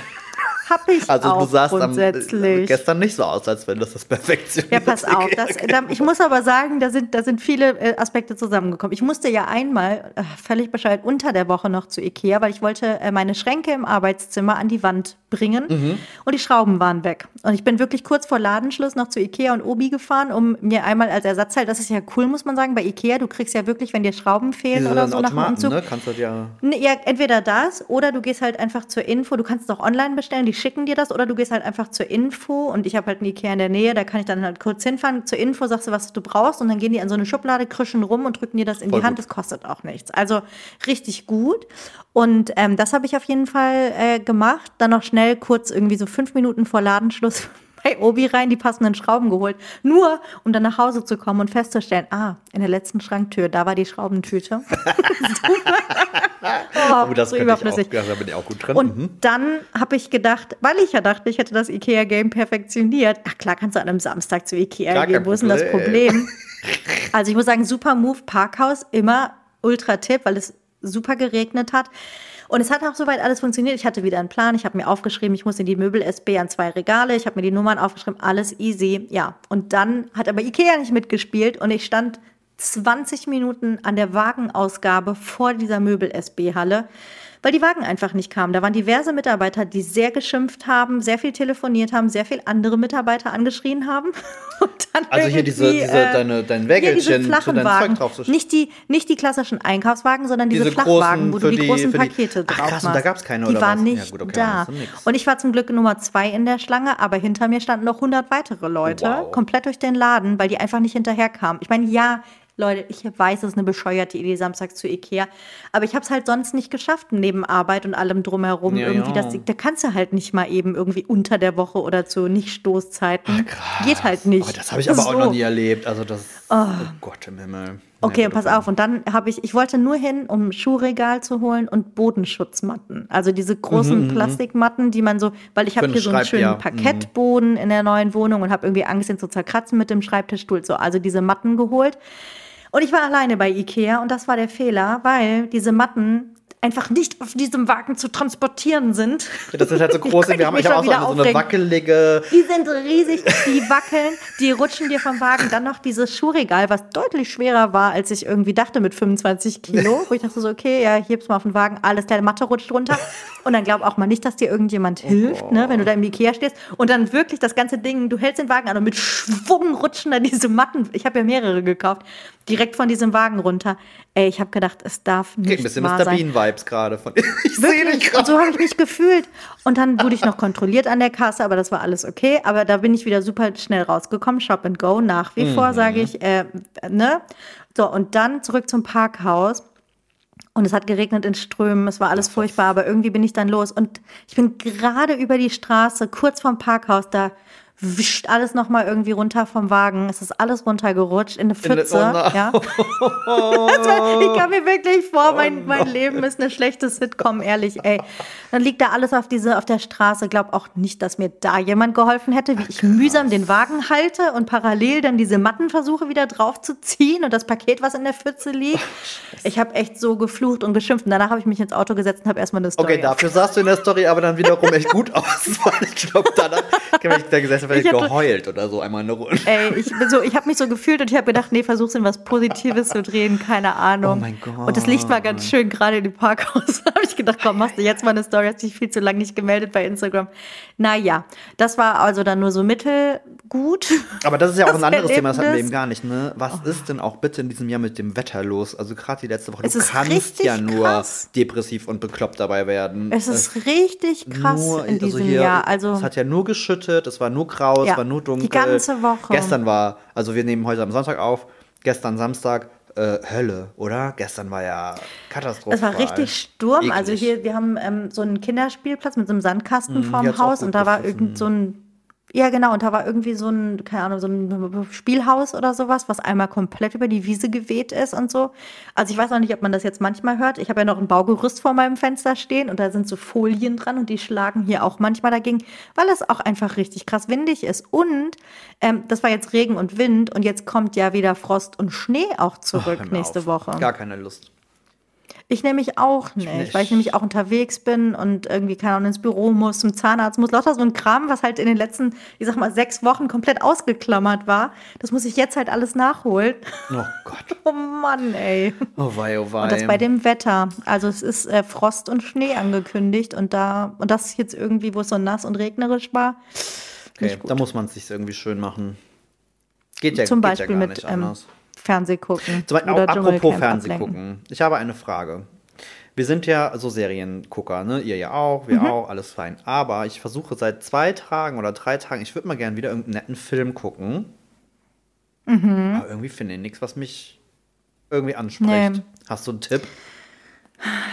Hab ich Also auch du sahst am, grundsätzlich. gestern nicht so aus, als wenn das das perfektioniert Ja, pass auf. Das, da, ich muss aber sagen, da sind, da sind viele äh, Aspekte zusammengekommen. Ich musste ja einmal, äh, völlig bescheuert, unter der Woche noch zu Ikea, weil ich wollte äh, meine Schränke im Arbeitszimmer an die Wand bringen Mhm. und die Schrauben waren weg. Und ich bin wirklich kurz vor Ladenschluss noch zu Ikea und Obi gefahren, um mir einmal als Ersatzteil, das ist ja cool, muss man sagen, bei Ikea, du kriegst ja wirklich, wenn dir Schrauben fehlen Diese oder so nach dem Umzug, ne? Kannst du ja. Ja, entweder das oder du gehst halt einfach zur Info. Du kannst es auch online bestellen, die schicken dir das. Oder du gehst halt einfach zur Info und ich habe halt einen Ikea in der Nähe, da kann ich dann halt kurz hinfahren. Zur Info sagst du, was du brauchst und dann gehen die an so eine Schublade, krischen rum und drücken dir das in Voll die Hand. gut. Das kostet auch nichts. Also richtig gut. Und ähm, das habe ich auf jeden Fall äh, gemacht. Dann noch schnell kurz irgendwie so fünf Minuten vor Ladenschluss bei Obi rein, die passenden Schrauben geholt. Nur, um dann nach Hause zu kommen und festzustellen, ah, in der letzten Schranktür, da war die Schraubentüte. oh, Oh, das so auch, überflüssig. ja, da bin ich auch gut drin. Und Mhm. dann habe ich gedacht, weil ich ja dachte, ich hätte das IKEA-Game perfektioniert. Ach klar, kannst du an einem Samstag zu IKEA Gar gehen. Wo ist denn das Problem. Problem? Also ich muss sagen, super Move, Parkhaus, immer ultra Tipp, weil es super geregnet hat. Und es hat auch soweit alles funktioniert. Ich hatte wieder einen Plan. Ich habe mir aufgeschrieben, ich muss in die Möbel-SB an zwei Regale. Ich habe mir die Nummern aufgeschrieben, alles easy. Ja, und dann hat aber Ikea nicht mitgespielt und ich stand 20 Minuten an der Wagenausgabe vor dieser Möbel-SB-Halle. Weil die Wagen einfach nicht kamen. Da waren diverse Mitarbeiter, die sehr geschimpft haben, sehr viel telefoniert haben, sehr viel andere Mitarbeiter angeschrien haben. also hier diese, diese äh, deine, dein Wägelchen, diese flachen Wagen. Nicht die, nicht die klassischen Einkaufswagen, sondern diese, diese Flachwagen, wo du die, die großen die, Pakete drauf Ach, krass, machst. Da gab es keine, Die oder waren was? nicht ja, gut, okay, da. Und ich war zum Glück Nummer zwei in der Schlange, aber hinter mir standen noch 100 weitere Leute, wow. komplett durch den Laden, weil die einfach nicht hinterherkamen. Ich meine, ja, Leute, ich weiß, es ist eine bescheuerte Idee, samstags zu Ikea. Aber ich habe es halt sonst nicht geschafft, neben Arbeit und allem drumherum. Ja, irgendwie, ja. Das, da kannst du halt nicht mal eben irgendwie unter der Woche oder zu Nicht-Stoßzeiten. Geht halt nicht. Aber das habe ich aber so. auch noch nie erlebt. Also das, oh, oh Gott im Himmel. Okay, ja, pass auf. Und dann habe ich, ich wollte nur hin, um Schuhregal zu holen und Bodenschutzmatten. Also diese großen mhm, mhm. Plastikmatten, die man so, weil ich habe hier so einen schönen ja. Mhm. Parkettboden in der neuen Wohnung und habe irgendwie Angst, ihn zu zerkratzen mit dem Schreibtischstuhl. So, also diese Matten geholt. Und ich war alleine bei Ikea und das war der Fehler, weil diese Matten einfach nicht auf diesem Wagen zu transportieren sind. Ja, das ist halt so groß. Wir haben ich auch so eine, so eine wackelige. Die sind riesig, die wackeln, die rutschen dir vom Wagen. Dann noch dieses Schuhregal, was deutlich schwerer war, als ich irgendwie dachte mit 25 Kilo. Wo ich dachte so, okay, ja, heb's mal auf den Wagen, alles der Matte rutscht runter. Und dann glaub auch mal nicht, dass dir irgendjemand hilft, oh. ne, wenn du da im Ikea stehst. Und dann wirklich das ganze Ding, du hältst den Wagen an und mit Schwung rutschen dann diese Matten. Ich habe ja mehrere gekauft direkt von diesem Wagen runter. Ey, ich habe gedacht, es darf nicht Geht ein bisschen Mr. Bean-Vibes gerade von. Ich sehe dich gerade. So habe ich mich gefühlt. Und dann wurde ich noch kontrolliert an der Kasse, aber das war alles okay. Aber da bin ich wieder super schnell rausgekommen. Shop and Go nach wie mhm. vor, sage ich. Äh, ne? So, und dann zurück zum Parkhaus. Und es hat geregnet in Strömen, es war alles furchtbar, aber irgendwie bin ich dann los. Und ich bin gerade über die Straße, kurz vorm Parkhaus, da wischt alles nochmal irgendwie runter vom Wagen. Es ist alles runtergerutscht in eine Pfütze. In oh ja. ich kam mir wirklich vor, mein, oh mein Leben ist eine schlechte Sitcom, ehrlich, ey. Dann liegt da alles auf, diese, auf der Straße. Glaub auch nicht, dass mir da jemand geholfen hätte, wie ich mühsam den Wagen halte und parallel dann diese Matten versuche wieder drauf zu ziehen und das Paket, was in der Pfütze liegt. Ich habe echt so geflucht und geschimpft. Und danach habe ich mich ins Auto gesetzt und habe erstmal eine Story. Okay, dafür sahst du in der Story aber dann wiederum echt gut aus. ich glaube, danach habe ich da gesessen vielleicht geheult oder so einmal eine Runde. Ey, ich bin so, ich habe mich so gefühlt und ich habe gedacht, nee, versuch's in was Positives zu drehen, keine Ahnung. Oh mein Gott. Und das Licht war ganz schön gerade in dem Parkhaus. da habe ich gedacht, komm, machst du jetzt mal eine Story, hast dich viel zu lange nicht gemeldet bei Instagram. Naja, das war also dann nur so mittelgut. Aber das ist ja auch ein anderes Thema, das hatten wir eben gar nicht, ne? Was oh. ist denn auch bitte in diesem Jahr mit dem Wetter los? Also gerade die letzte Woche, es du kannst ja nur krass. depressiv und bekloppt dabei werden. Es ist es richtig krass nur, in also diesem also hier, Jahr. Also es hat ja nur geschüttet, es war nur grau, ja, war nur dunkel. Die ganze Woche. Gestern war, also wir nehmen heute am Sonntag auf, gestern Samstag äh, Hölle, oder? Gestern war ja Katastrophe. Es war richtig Sturm. Eklig. Also hier, wir haben ähm, so einen Kinderspielplatz mit so einem Sandkasten mhm, vorm Haus und da war irgend so ein ja, genau. Und da war irgendwie so ein, keine Ahnung, so ein Spielhaus oder sowas, was einmal komplett über die Wiese geweht ist und so. Also ich weiß auch nicht, ob man das jetzt manchmal hört. Ich habe ja noch ein Baugerüst vor meinem Fenster stehen und da sind so Folien dran und die schlagen hier auch manchmal dagegen, weil es auch einfach richtig krass windig ist. Und ähm, das war jetzt Regen und Wind und jetzt kommt ja wieder Frost und Schnee auch zurück oh, nächste auf. Woche. Gar keine Lust. Ich nämlich auch nicht, nicht, weil ich nämlich auch unterwegs bin und irgendwie, keine Ahnung, ins Büro muss, zum Zahnarzt muss. Lauter so ein Kram, was halt in den letzten, ich sag mal, sechs Wochen komplett ausgeklammert war. Das muss ich jetzt halt alles nachholen. Oh Gott. oh Mann, ey. Oh wei, oh wei. Und das bei dem Wetter. Also es ist äh, Frost und Schnee angekündigt und da, und das jetzt irgendwie, wo es so nass und regnerisch war. Okay, da muss man es sich irgendwie schön machen. Geht ja, Zum geht Beispiel ja mit ähm, Fernseh gucken. Zum Beispiel, oder apropos Fernseh gucken. Ich habe eine Frage. Wir sind ja so Seriengucker, ne? Ihr ja auch, wir mhm. auch, alles fein. Aber ich versuche seit zwei Tagen oder drei Tagen, ich würde mal gerne wieder irgendeinen netten Film gucken. Mhm. Aber irgendwie finde ich nichts, was mich irgendwie anspricht. Nee. Hast du einen Tipp?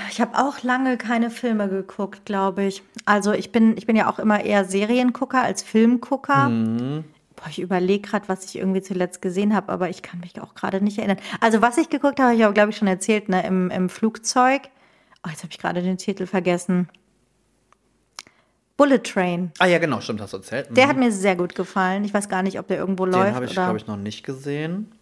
Ich habe auch lange keine Filme geguckt, glaube ich. Also ich bin, ich bin ja auch immer eher Seriengucker als Filmgucker. Mhm. Boah, ich überlege gerade, was ich irgendwie zuletzt gesehen habe, aber ich kann mich auch gerade nicht erinnern. Also, was ich geguckt habe, habe ich aber, glaube ich, schon erzählt, ne, im, im Flugzeug. Oh, jetzt habe ich gerade den Titel vergessen. Bullet Train. Ah ja, genau, stimmt, hast du erzählt. Mhm. Der hat mir sehr gut gefallen. Ich weiß gar nicht, ob der irgendwo den läuft. Den habe ich, glaube ich, noch nicht gesehen.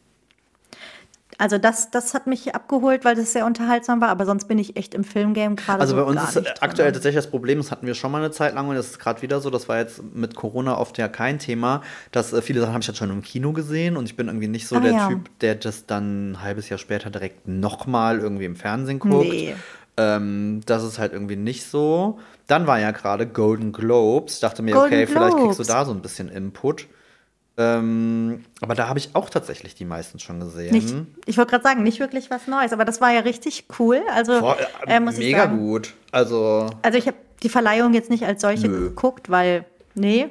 Also das, das hat mich abgeholt, weil das sehr unterhaltsam war, aber sonst bin ich echt im Filmgame gerade Also bei so uns ist aktuell drin. tatsächlich das Problem, das hatten wir schon mal eine Zeit lang und das ist gerade wieder so, das war jetzt mit Corona oft ja kein Thema, dass äh, viele Sachen habe ich jetzt schon im Kino gesehen und ich bin irgendwie nicht so ah, der ja. Typ, der das dann ein halbes Jahr später direkt nochmal irgendwie im Fernsehen guckt. Nee. Ähm, das ist halt irgendwie nicht so. Dann war ja gerade Golden Globes. Ich dachte mir, Golden okay, Globes. vielleicht kriegst du da so ein bisschen Input. Ähm, aber da habe ich auch tatsächlich die meisten schon gesehen. Nicht, ich wollte gerade sagen, nicht wirklich was Neues, aber das war ja richtig cool. Also Vor, äh, mega sagen, gut. Also, also ich habe die Verleihung jetzt nicht als solche nö. geguckt, weil nee.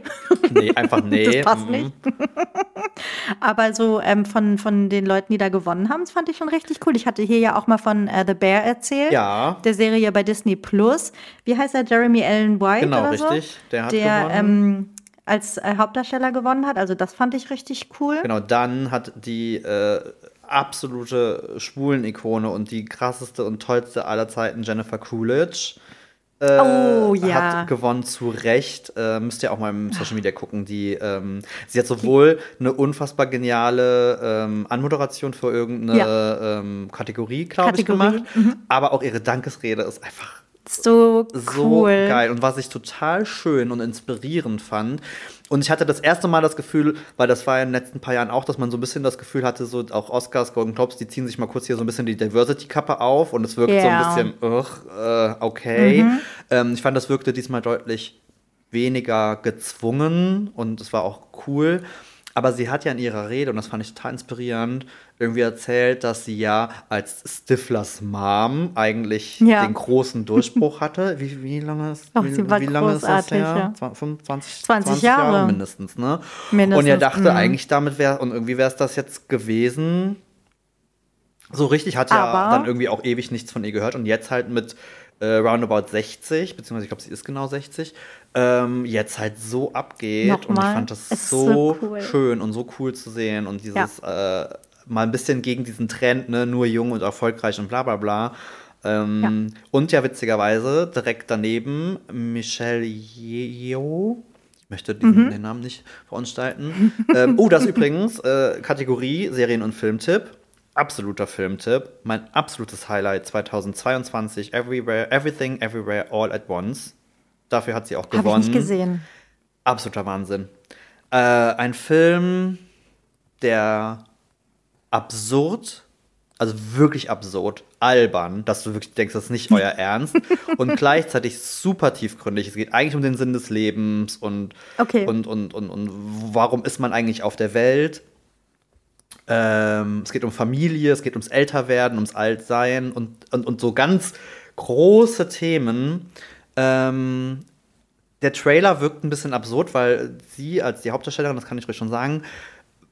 Nee, einfach nee. das passt mhm. nicht. aber so ähm, von, von den Leuten, die da gewonnen haben, das fand ich schon richtig cool. Ich hatte hier ja auch mal von uh, The Bear erzählt. Ja. Der Serie bei Disney Plus. Wie heißt er? Jeremy Allen White genau, oder so? richtig. Der hat der, gewonnen. Ähm, als äh, Hauptdarsteller gewonnen hat. Also das fand ich richtig cool. Genau, dann hat die äh, absolute Schwulen-Ikone und die krasseste und tollste aller Zeiten Jennifer Coolidge. Äh, oh, ja. hat gewonnen zu Recht. Äh, müsst ihr auch mal im Social Media gucken. Die, ähm, sie hat sowohl eine unfassbar geniale ähm, Anmoderation für irgendeine ja. ähm, Kategorie, glaube ich, gemacht, mhm. aber auch ihre Dankesrede ist einfach so cool. So geil. Und was ich total schön und inspirierend fand, und ich hatte das erste Mal das Gefühl, weil das war ja in den letzten paar Jahren auch, dass man so ein bisschen das Gefühl hatte, so auch Oscars, Golden Globes, die ziehen sich mal kurz hier so ein bisschen die Diversity-Kappe auf und es wirkt yeah. so ein bisschen, ugh, äh, okay. Mhm. Ähm, ich fand, das wirkte diesmal deutlich weniger gezwungen und es war auch cool. Aber sie hat ja in ihrer Rede, und das fand ich total inspirierend, irgendwie erzählt, dass sie ja als Stiflers Mom eigentlich ja. den großen Durchbruch hatte. Wie, wie lange ist, Ach, wie, wie lange ist das her? Ja. 25, 20, 20 Jahre. Jahre. mindestens, ne? Mindestens, und er dachte mh. eigentlich damit wäre, und irgendwie wäre es das jetzt gewesen. So richtig hat ja Aber dann irgendwie auch ewig nichts von ihr gehört und jetzt halt mit äh, roundabout 60, beziehungsweise ich glaube, sie ist genau 60, ähm, jetzt halt so abgeht. Nochmal. Und ich fand das so, so cool. schön und so cool zu sehen und dieses ja. äh, mal ein bisschen gegen diesen Trend, ne, nur jung und erfolgreich und bla bla bla. Ähm, ja. Und ja, witzigerweise, direkt daneben Michelle Yeoh. Ich möchte diesen, mhm. den Namen nicht verunstalten. ähm, oh, das übrigens äh, Kategorie Serien- und Filmtipp absoluter Filmtipp. Mein absolutes Highlight 2022. Everywhere, Everything, Everywhere, All at Once. Dafür hat sie auch gewonnen. Habe ich nicht gesehen. Absoluter Wahnsinn. Äh, ein Film, der absurd, also wirklich absurd, albern, dass du wirklich denkst, das ist nicht euer Ernst und gleichzeitig super tiefgründig. Es geht eigentlich um den Sinn des Lebens und, okay. und, und, und, und warum ist man eigentlich auf der Welt ähm, es geht um Familie, es geht ums Älterwerden, ums Altsein und, und, und so ganz große Themen. Ähm, der Trailer wirkt ein bisschen absurd, weil sie als die Hauptdarstellerin, das kann ich ruhig schon sagen,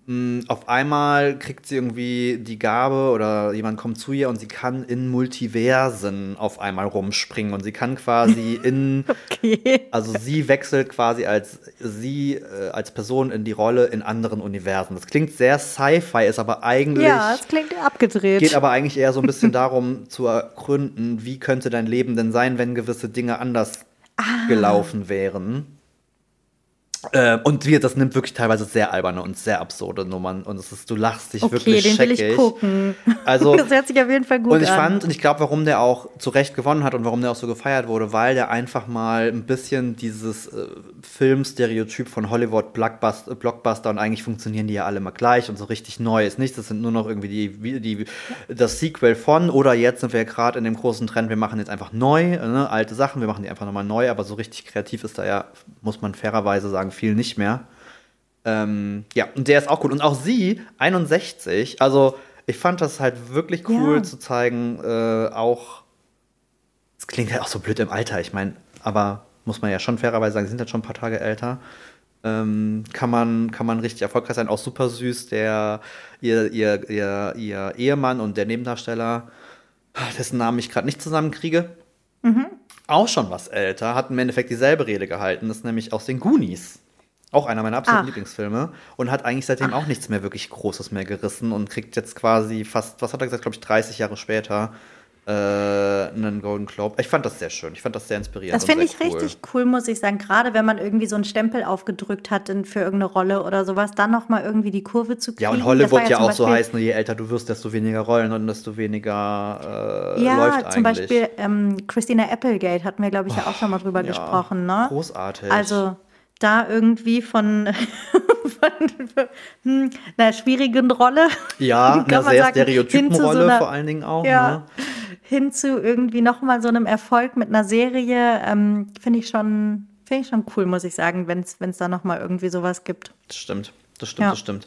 hm, auf einmal kriegt sie irgendwie die Gabe oder jemand kommt zu ihr und sie kann in Multiversen auf einmal rumspringen und sie kann quasi in okay. also sie wechselt quasi als sie äh, als Person in die Rolle in anderen Universen. Das klingt sehr Sci-Fi, ist aber eigentlich Ja, es klingt abgedreht. Geht aber eigentlich eher so ein bisschen darum zu ergründen, wie könnte dein Leben denn sein, wenn gewisse Dinge anders ah. gelaufen wären. Äh, und wie, das nimmt wirklich teilweise sehr alberne und sehr absurde Nummern und es ist, du lachst dich okay, wirklich den will ich gucken. Also, das hört sich auf jeden Fall gut an. Und ich an. fand, und ich glaube, warum der auch zu Recht gewonnen hat und warum der auch so gefeiert wurde, weil der einfach mal ein bisschen dieses äh, Filmstereotyp von Hollywood Blockbuster, Blockbuster und eigentlich funktionieren die ja alle mal gleich und so richtig neu ist nichts. Das sind nur noch irgendwie die, die, das Sequel von oder jetzt sind wir gerade in dem großen Trend, wir machen jetzt einfach neu, ne, alte Sachen, wir machen die einfach nochmal neu, aber so richtig kreativ ist da ja, muss man fairerweise sagen, viel nicht mehr. Ähm, ja, und der ist auch gut. Und auch sie, 61, also ich fand das halt wirklich cool ja. zu zeigen, äh, auch, es klingt halt auch so blöd im Alter, ich meine, aber muss man ja schon fairerweise sagen, sie sind halt schon ein paar Tage älter. Ähm, kann, man, kann man richtig erfolgreich sein, auch super süß, der, ihr, ihr, ihr, ihr Ehemann und der Nebendarsteller, dessen Namen ich gerade nicht zusammenkriege, mhm. auch schon was älter, hat im Endeffekt dieselbe Rede gehalten, das ist nämlich aus den Goonies. Auch einer meiner absoluten Ach. Lieblingsfilme. Und hat eigentlich seitdem Ach. auch nichts mehr wirklich Großes mehr gerissen und kriegt jetzt quasi fast, was hat er gesagt, glaube ich, 30 Jahre später äh, einen Golden Globe. Ich fand das sehr schön. Ich fand das sehr inspirierend. Das finde ich cool. richtig cool, muss ich sagen. Gerade wenn man irgendwie so einen Stempel aufgedrückt hat in, für irgendeine Rolle oder sowas, dann nochmal irgendwie die Kurve zu kriegen. Ja, und Hollywood ja, ja auch so heißt, je älter du wirst, desto weniger Rollen und desto weniger äh, ja, läuft eigentlich. Ja, zum Beispiel ähm, Christina Applegate hatten wir, glaube ich, ja auch schon mal drüber ja, gesprochen. Ne? Großartig. Also da irgendwie von, von hm, einer schwierigen Rolle. Ja, einer sehr sagen, Stereotypenrolle so vor allen Dingen auch. Ja, ne? hin zu irgendwie nochmal so einem Erfolg mit einer Serie, ähm, finde ich schon, finde ich schon cool, muss ich sagen, wenn es da nochmal irgendwie sowas gibt. Das stimmt, das stimmt, ja. das stimmt.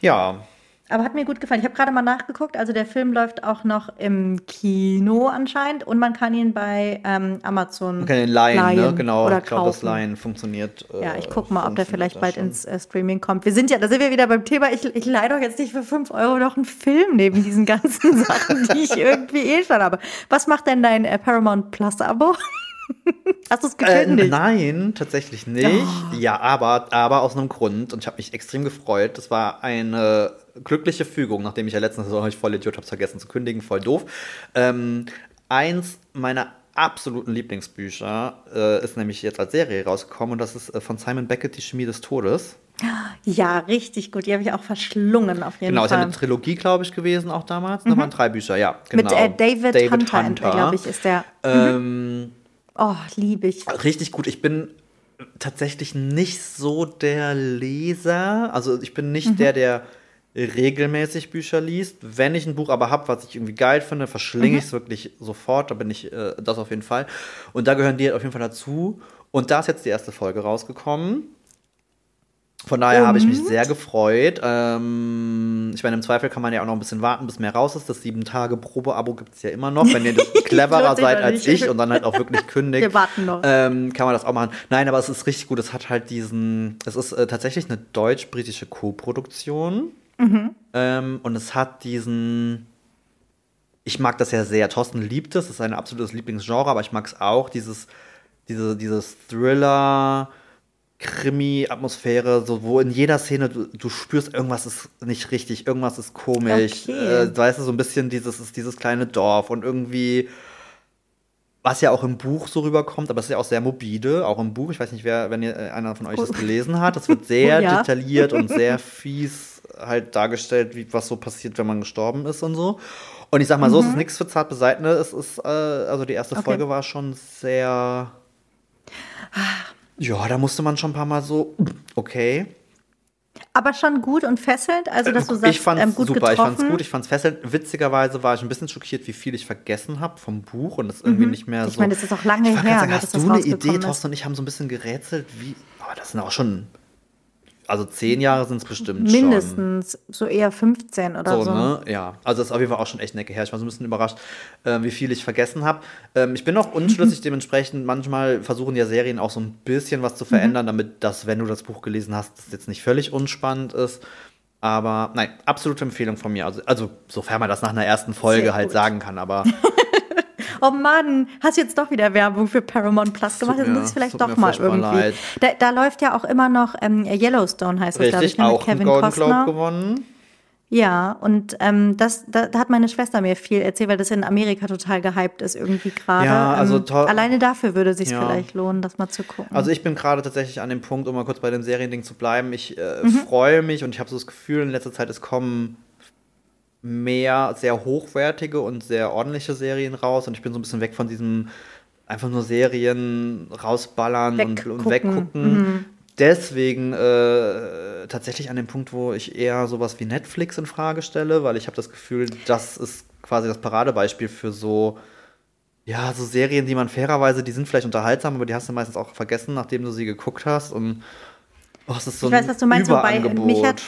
Ja, aber hat mir gut gefallen. Ich habe gerade mal nachgeguckt. Also der Film läuft auch noch im Kino anscheinend und man kann ihn bei ähm, Amazon. Man kann ihn leihen, ne? leihen ne? genau. Oder ich glaube, das Leihen funktioniert. Äh, ja, ich gucke mal, ob der vielleicht bald schon. ins äh, Streaming kommt. Wir sind ja, da sind wir wieder beim Thema. Ich, ich leihe doch jetzt nicht für 5 Euro noch einen Film neben diesen ganzen Sachen, die ich irgendwie eh schon habe. Was macht denn dein äh, Paramount Plus Abo? Hast du es gekündigt? Äh, nein, tatsächlich nicht. Oh. Ja, aber, aber aus einem Grund. Und ich habe mich extrem gefreut. Das war eine glückliche Fügung, nachdem ich ja letzte Saison ich voll Idiot habe vergessen zu kündigen, voll doof. Ähm, eins meiner absoluten Lieblingsbücher äh, ist nämlich jetzt als Serie rausgekommen und das ist äh, von Simon Beckett, Die Chemie des Todes. Ja, richtig gut. Die habe ich auch verschlungen auf jeden genau, Fall. Genau, ist ja eine Trilogie, glaube ich, gewesen auch damals. Mhm. Da waren drei Bücher, ja. Genau. Mit äh, David, David, Hunter, Hunter. glaube ich, ist der. Ähm, mhm. Oh, liebe ich. Richtig gut. Ich bin tatsächlich nicht so der Leser. Also ich bin nicht mhm. der, der regelmäßig Bücher liest. Wenn ich ein Buch aber habe, was ich irgendwie geil finde, verschlinge mhm. ich es wirklich sofort. Da bin ich äh, das auf jeden Fall. Und da gehören die auf jeden Fall dazu. Und da ist jetzt die erste Folge rausgekommen. Von daher habe ich mich sehr gefreut. Ähm, ich meine, im Zweifel kann man ja auch noch ein bisschen warten, bis mehr raus ist. Das sieben Tage Probe-Abo gibt es ja immer noch. Wenn ihr cleverer seid als ich und dann halt auch wirklich kündigt, Wir warten noch. Ähm, kann man das auch machen. Nein, aber es ist richtig gut. Es hat halt diesen. Es ist äh, tatsächlich eine deutsch-britische Co-Produktion. Mhm. Ähm, und es hat diesen. Ich mag das ja sehr. Thorsten liebt es, es ist sein absolutes Lieblingsgenre, aber ich mag es auch, dieses, diese, dieses Thriller. Krimi-Atmosphäre, so wo in jeder Szene du, du, spürst, irgendwas ist nicht richtig, irgendwas ist komisch. Okay. Äh, weißt du, so ein bisschen dieses dieses kleine Dorf und irgendwie, was ja auch im Buch so rüberkommt, aber es ist ja auch sehr mobile, auch im Buch. Ich weiß nicht, wer, wenn ihr, äh, einer von euch das gelesen hat, das wird sehr ja. detailliert und sehr fies halt dargestellt, wie was so passiert, wenn man gestorben ist und so. Und ich sag mal so, mhm. es ist mhm. nichts für zart Beseitene. Es ist, äh, also die erste okay. Folge war schon sehr. Ja, da musste man schon ein paar Mal so, okay. Aber schon gut und fesselnd, also dass du sagst, ich fand's ähm, gut super, getroffen. ich fand's gut, ich fand's fesselnd. Witzigerweise war ich ein bisschen schockiert, wie viel ich vergessen habe vom Buch und es irgendwie mhm. nicht mehr so. Ich meine, das ist auch lange her. Sagen, hast du eine Idee, Thorsten und ich haben so ein bisschen gerätselt, wie, aber das sind auch schon also zehn Jahre sind es bestimmt Mindestens, schon. so eher 15 oder so. so. Ne? Ja, also das ist auf jeden Fall auch schon echt Necke her. Ich war so ein bisschen überrascht, äh, wie viel ich vergessen habe. Ähm, ich bin noch unschlüssig, dementsprechend manchmal versuchen ja Serien auch so ein bisschen was zu verändern, mhm. damit das, wenn du das Buch gelesen hast, das jetzt nicht völlig unspannend ist. Aber nein, absolute Empfehlung von mir. Also, also sofern man das nach einer ersten Folge Sehr halt gut. sagen kann, aber oh Mann, hast jetzt doch wieder Werbung für Paramount Plus gemacht. Das muss ich vielleicht doch mal irgendwie. Da, da, läuft ja auch immer noch ähm, Yellowstone, heißt das, glaube ich, ne, mit auch Kevin Golden Costner. Globe gewonnen. Ja, und ähm, das, da, da, hat meine Schwester mir viel erzählt, weil das in Amerika total gehypt ist irgendwie gerade. Ja, also ähm, alleine dafür würde es sich ja. vielleicht lohnen, das mal zu gucken. Also ich bin gerade tatsächlich an dem Punkt, um mal kurz bei dem Seriending zu bleiben. Ich äh, mhm. freue mich und ich habe so das Gefühl, in letzter Zeit es kommen mehr sehr hochwertige und sehr ordentliche Serien raus und ich bin so ein bisschen weg von diesem einfach nur Serien rausballern und, und, weggucken. Mhm. Deswegen äh, tatsächlich an dem Punkt, wo ich eher sowas wie Netflix in Frage stelle, weil ich habe das Gefühl, das ist quasi das Paradebeispiel für so ja, so Serien, die man fairerweise, die sind vielleicht unterhaltsam, aber die hast du meistens auch vergessen, nachdem du sie geguckt hast und oh, so ich weiß, was du meinst, wobei mich hat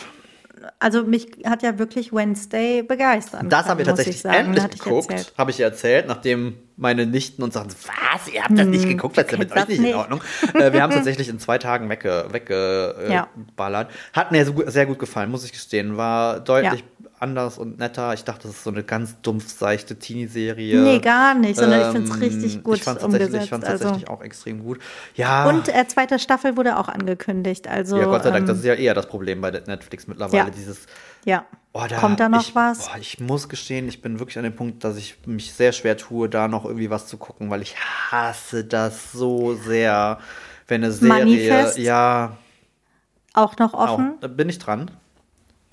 also mich hat ja wirklich Wednesday begeistert. Das haben wir tatsächlich endlich geguckt, habe ich erzählt, nachdem meine Nichten uns sagten, was, ihr habt das nicht hm, geguckt, das ist mit euch nicht in Ordnung. äh, wir haben es tatsächlich in zwei Tagen weggeballert. Wegge, äh, ja. Hat mir sehr gut gefallen, muss ich gestehen. War deutlich ja anders und netter. Ich dachte, das ist so eine ganz dumpf seichte Teenie-Serie. Nee, gar nicht, sondern ähm, ich finde es richtig gut ich fand's umgesetzt. Ich fand es also. tatsächlich auch extrem gut. Ja. Und äh, zweite Staffel wurde auch angekündigt. Also, ja, Gott sei Dank, ähm, das ist ja eher das Problem bei Netflix mittlerweile. Ja. Dieses, ja. Oh, da, Kommt da noch ich, was? Boah, ich muss gestehen, ich bin wirklich an dem Punkt, dass ich mich sehr schwer tue, da noch irgendwie was zu gucken, weil ich hasse das so sehr, wenn eine Serie. Manifest? Ja. Auch noch offen? Auch, da bin ich dran.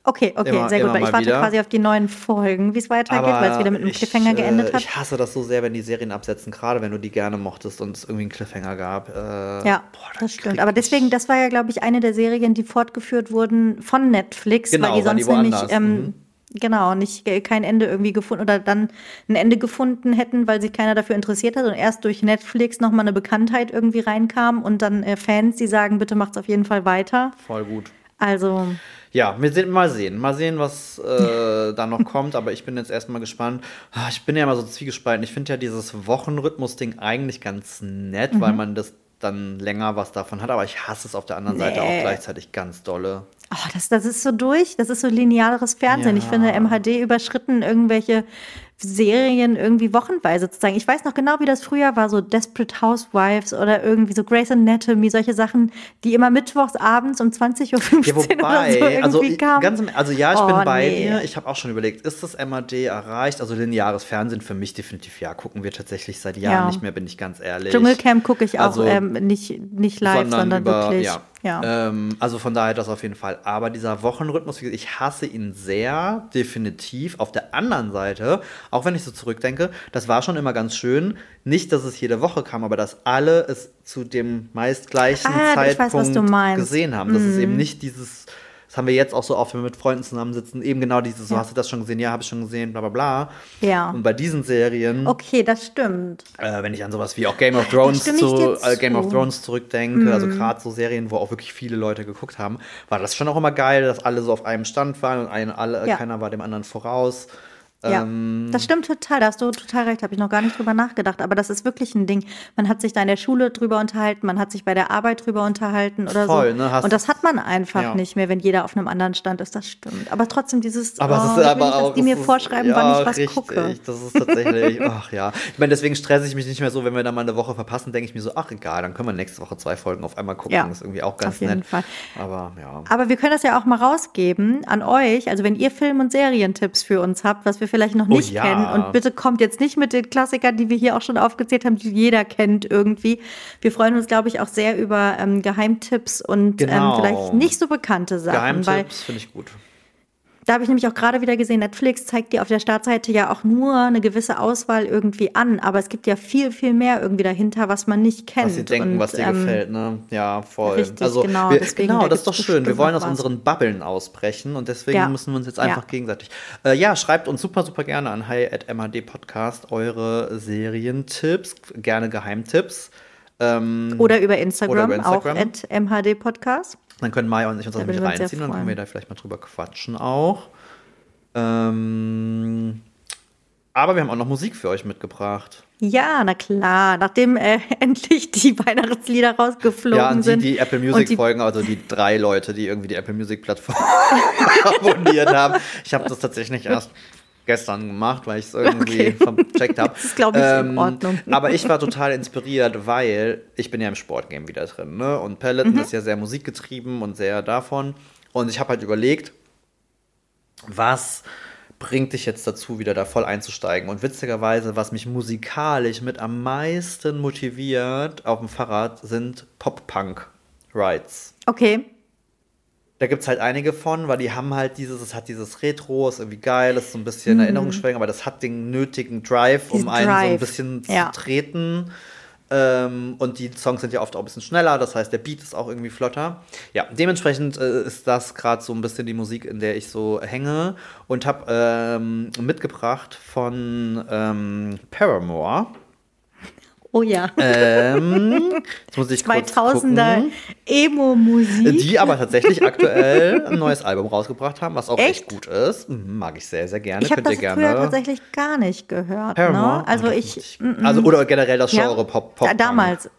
Okay, okay, immer, sehr gut. Weil ich warte wieder. quasi auf die neuen Folgen, wie es weitergeht, weil es wieder mit einem ich, Cliffhanger geendet äh, hat. Ich hasse das so sehr, wenn die Serien absetzen, gerade wenn du die gerne mochtest und es irgendwie einen Cliffhanger gab. Äh, ja, boah, das, stimmt. Aber deswegen, das war ja, glaube ich, eine der Serien, die fortgeführt wurden von Netflix, genau, weil die sonst die nämlich ähm, mhm. genau, nicht äh, kein Ende irgendwie gefunden oder dann ein Ende gefunden hätten, weil sich keiner dafür interessiert hat und erst durch Netflix nochmal eine Bekanntheit irgendwie reinkam und dann äh, Fans, die sagen, bitte macht's auf jeden Fall weiter. Voll gut. Also. Ja, wir sehen, mal sehen. Mal sehen, was äh, da noch kommt. Aber ich bin jetzt erstmal gespannt. Ah, ich bin ja immer so zwiegespalten. Ich finde ja dieses Wochenrhythmus-Ding eigentlich ganz nett, mhm. weil man das dann länger was davon hat. Aber ich hasse es auf der anderen nee. Seite auch gleichzeitig ganz dolle. Oh, das, das ist so durch. Das ist so lineares Fernsehen. Ja. Ich finde, MHD überschritten irgendwelche Serien irgendwie wochenweise zu zeigen. Ich weiß noch genau, wie das früher war, so Desperate Housewives oder irgendwie so Grey's Anatomy, solche Sachen, die immer mittwochs abends um 20.15 Uhr ja, wobei, oder so irgendwie also, kamen. Ganz, also ja, ich oh, bin bei nee. dir. Ich habe auch schon überlegt, ist das MAD erreicht? Also lineares Fernsehen für mich definitiv ja. Gucken wir tatsächlich seit Jahren ja. nicht mehr, bin ich ganz ehrlich. Dschungelcamp gucke ich auch also, ähm, nicht, nicht live, sondern, sondern über, wirklich. Ja. Ja. Ähm, also von daher das auf jeden Fall. Aber dieser Wochenrhythmus, ich hasse ihn sehr, definitiv. Auf der anderen Seite, auch wenn ich so zurückdenke, das war schon immer ganz schön. Nicht, dass es jede Woche kam, aber dass alle es zu dem meist gleichen ah, Zeitpunkt weiß, gesehen haben. Dass mhm. es eben nicht dieses das haben wir jetzt auch so oft, wenn wir mit Freunden zusammensitzen, eben genau dieses, so hast du das schon gesehen, ja, habe ich schon gesehen, bla bla bla. Ja. Und bei diesen Serien. Okay, das stimmt. Äh, wenn ich an sowas wie auch Game of Thrones zu äh, Game of Thrones zurückdenke, also mhm. also gerade so Serien, wo auch wirklich viele Leute geguckt haben, war das schon auch immer geil, dass alle so auf einem Stand waren und ein, alle, ja. keiner war dem anderen voraus. Ja, ähm, das stimmt total. Da hast du total recht. Habe ich noch gar nicht drüber nachgedacht. Aber das ist wirklich ein Ding. Man hat sich da in der Schule drüber unterhalten, man hat sich bei der Arbeit drüber unterhalten oder voll, so. Ne, und das hat man einfach ja. nicht mehr, wenn jeder auf einem anderen Stand ist. Das stimmt. Aber trotzdem dieses, aber oh, es ist aber nicht, auch, die mir ist, vorschreiben, ja, wann ich was richtig. gucke. Das ist tatsächlich, ach ja. Ich meine, deswegen stresse ich mich nicht mehr so, wenn wir da mal eine Woche verpassen, denke ich mir so, ach egal, dann können wir nächste Woche zwei Folgen auf einmal gucken. Ja, das ist irgendwie auch ganz auf jeden nett. Fall. Aber ja. Aber wir können das ja auch mal rausgeben an euch. Also wenn ihr Film- und Serientipps für uns habt, was wir vielleicht noch oh nicht oh, ja. kennen. Und bitte kommt jetzt nicht mit den Klassikern, die wir hier auch schon aufgezählt haben, die jeder kennt irgendwie. Wir freuen uns, glaube ich, auch sehr über ähm, Geheimtipps und ähm, genau. ähm, vielleicht nicht so bekannte Sachen. Geheimtipps finde ich gut. Da habe ich nämlich auch gerade wieder gesehen, Netflix zeigt dir auf der Startseite ja auch nur eine gewisse Auswahl irgendwie an, aber es gibt ja viel, viel mehr irgendwie dahinter, was man nicht kennt. Was sie denken, und, was dir ähm, gefällt, ne? Ja, voll. Richtig, also, genau, wir, deswegen, genau, das ist doch schön. Wir wollen aus unseren Bubbeln ausbrechen und deswegen ja. müssen wir uns jetzt einfach ja. gegenseitig. Äh, ja, schreibt uns super, super gerne an hi at MAD Podcast eure Serientipps, gerne Geheimtipps. Ähm, oder, über Instagram, oder über Instagram, auch at MHD Podcast. Dann können Maya und ich uns da nämlich reinziehen und dann können wir da vielleicht mal drüber quatschen auch. Ähm, aber wir haben auch noch Musik für euch mitgebracht. Ja, na klar. Nachdem äh, endlich die Weihnachtslieder rausgeflogen ja, und die, sind. die Apple Music folgen, also die drei Leute, die irgendwie die Apple Music Plattform abonniert haben. Ich habe das tatsächlich erst gestern gemacht, weil ich es irgendwie okay. vercheckt habe. Das ist, glaube ich, ähm, in Ordnung. Aber ich war total inspiriert, weil ich bin ja im Sportgame wieder drin. Ne? Und Peloton mhm. ist ja sehr musikgetrieben und sehr davon. Und ich habe halt überlegt, was bringt dich jetzt dazu, wieder da voll einzusteigen? Und witzigerweise, was mich musikalisch mit am meisten motiviert auf dem Fahrrad, sind Pop-Punk-Rides. Okay. Da gibt es halt einige von, weil die haben halt dieses, es hat dieses Retro, ist irgendwie geil, ist so ein bisschen mhm. Erinnerungsschwelgen, aber das hat den nötigen Drive, um einen Drive. so ein bisschen ja. zu treten. Ähm, und die Songs sind ja oft auch ein bisschen schneller, das heißt, der Beat ist auch irgendwie flotter. Ja, dementsprechend äh, ist das gerade so ein bisschen die Musik, in der ich so hänge und habe ähm, mitgebracht von ähm, Paramore. Oh ja. Ähm, jetzt muss ich 2000er Emo-Musik. Die aber tatsächlich aktuell ein neues Album rausgebracht haben, was auch echt, echt gut ist. Mhm, mag ich sehr, sehr gerne. Ich habe das gerne. früher tatsächlich gar nicht gehört. Ne? Also ich, ich Also oder generell das Genre ja, Pop, Pop. Damals.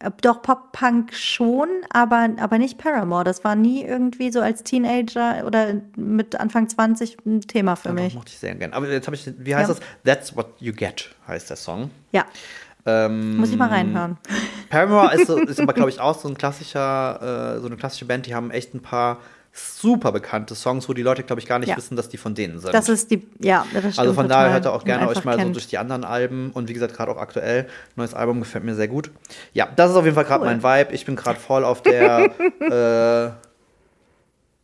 Äh, doch Pop-Punk schon, aber, aber nicht Paramore. Das war nie irgendwie so als Teenager oder mit Anfang 20 ein Thema für ja, mich. Das mochte ich sehr gerne. Aber jetzt habe ich, wie heißt ja. das? That's What You Get heißt der Song. Ja. Ähm, Muss ich mal reinhören. Paramore ist, so, ist aber, glaube ich, auch so ein klassischer, äh, so eine klassische Band, die haben echt ein paar super bekannte Songs, wo die Leute, glaube ich, gar nicht ja. wissen, dass die von denen sind. Das ist die, ja, das Also von daher hört ihr auch gerne euch mal kennt. so durch die anderen Alben und wie gesagt, gerade auch aktuell, neues Album gefällt mir sehr gut. Ja, das ist auf jeden Fall gerade cool. mein Vibe. Ich bin gerade voll auf der äh,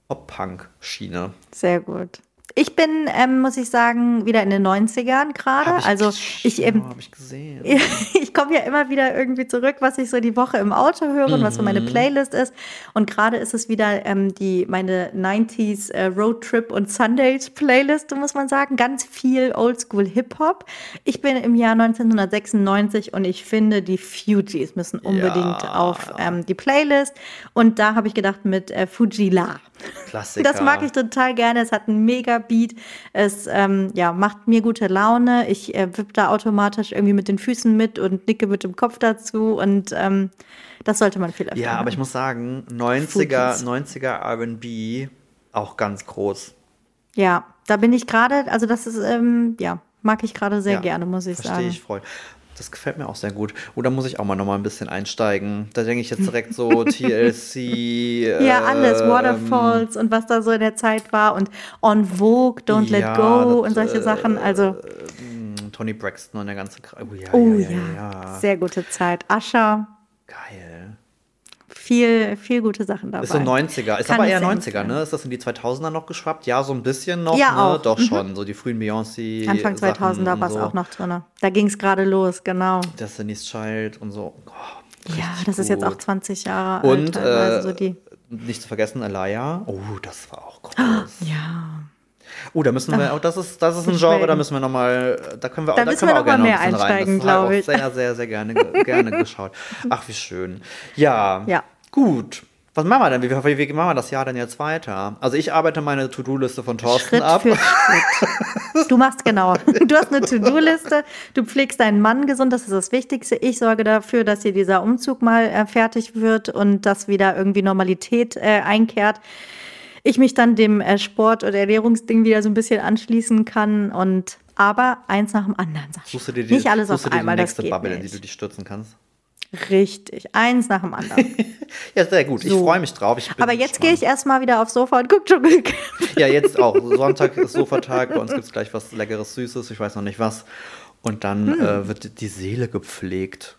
Pop-Punk-Schiene. Sehr gut. Ich bin, ähm, muss ich sagen, wieder in den 90ern gerade. Also ich eben. Ja, ich gesehen. ich komme ja immer wieder irgendwie zurück, was ich so die Woche im Auto höre mhm. und was so meine mhm. Playlist ist. Und gerade ist es wieder ähm, die meine 90s äh, Roadtrip und Sundays Playlist, muss man sagen. Ganz viel Oldschool Hip-Hop. Ich bin im Jahr 1996 und ich finde, die Fugees müssen unbedingt ja. auf ähm, die Playlist. Und da habe ich gedacht mit äh, Fuji La. Klassiker. Das mag ich total gerne. Es hat einen mega Beat. Es ähm, ja, macht mir gute Laune. Ich äh, wippe da automatisch irgendwie mit den Füßen mit und nicke mit dem Kopf dazu. Und ähm, das sollte man viel öfter Ja, aber ich muss sagen, 90er, 90er RB auch ganz groß. Ja, da bin ich gerade, also das ist, ähm, ja, mag ich gerade sehr ja, gerne, muss ich verstehe sagen. Verstehe ich voll. Das gefällt mir auch sehr gut. Oder muss ich auch mal noch mal ein bisschen einsteigen? Da denke ich jetzt direkt so TLC. ja, alles. Ähm, Waterfalls und was da so in der Zeit war. Und On Vogue, Don't Let Go und solche äh, Sachen. Also. Äh, Tony Braxton und der ganze Kreis. Oh, ja, oh ja, ja, ja, Sehr gute Zeit. Ascher. Geil viel, viel gute Sachen dabei. Ist so 90er. Ist Kann aber eher 90er, ne? Ist das in die 2000er noch geschwappt? Ja, so ein bisschen noch, ja, ne? Auch. Doch mhm. schon. So die frühen Beyoncé. Anfang 2000er war es so. auch noch drin. Da ging es gerade los, genau. Destiny's Child und so. Oh, ja, das gut. ist jetzt auch 20 Jahre und, alt. Und äh, so die nicht zu vergessen, Alaya. Oh, das war auch groß. Ja. Oh, da müssen wir, oh, das ist, das ist ein Genre, da müssen wir nochmal, da können wir, da, da können wir auch gerne mehr einsteigen, glaube ich. Sehr, sehr, sehr gerne, gerne geschaut. Ach, wie schön. Ja. Ja. Gut. Was machen wir denn? Wie, wie, wie machen wir das Jahr denn jetzt weiter? Also ich arbeite meine To-Do-Liste von Thorsten Schritt ab. Für Schritt. Du machst genau. Du hast eine To-Do-Liste, du pflegst deinen Mann gesund, das ist das Wichtigste. Ich sorge dafür, dass hier dieser Umzug mal äh, fertig wird und dass wieder irgendwie Normalität äh, einkehrt. Ich mich dann dem äh, Sport- oder Ernährungsding wieder so ein bisschen anschließen kann und aber eins nach dem anderen. Suchst du dir die, nicht alles auf einmal, die nächste Bubble, in die du dich stürzen kannst? Richtig, eins nach dem anderen. ja, sehr gut. Ich freue mich drauf. Aber jetzt gehe ich erstmal wieder aufs Sofa und gucke Dschungelcamp. ja, jetzt auch. Sonntag ist Sofatag. Bei uns gibt es gleich was Leckeres, Süßes. Ich weiß noch nicht was. Und dann hm. äh, wird die Seele gepflegt.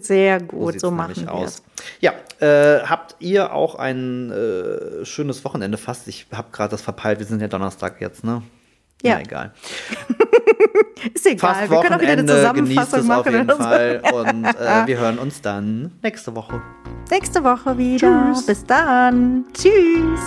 Sehr gut, so, so machen wir aus. Ja, äh, habt ihr auch ein äh, schönes Wochenende fast? Ich habe gerade das verpeilt. Wir sind ja Donnerstag jetzt, ne? Ja. Na, egal. Ist egal, Fast wir können auch wieder eine Zusammenfassung machen. Auf jeden Fall. Und äh, wir hören uns dann nächste Woche. Nächste Woche wieder. Tschüss. Bis dann. Tschüss.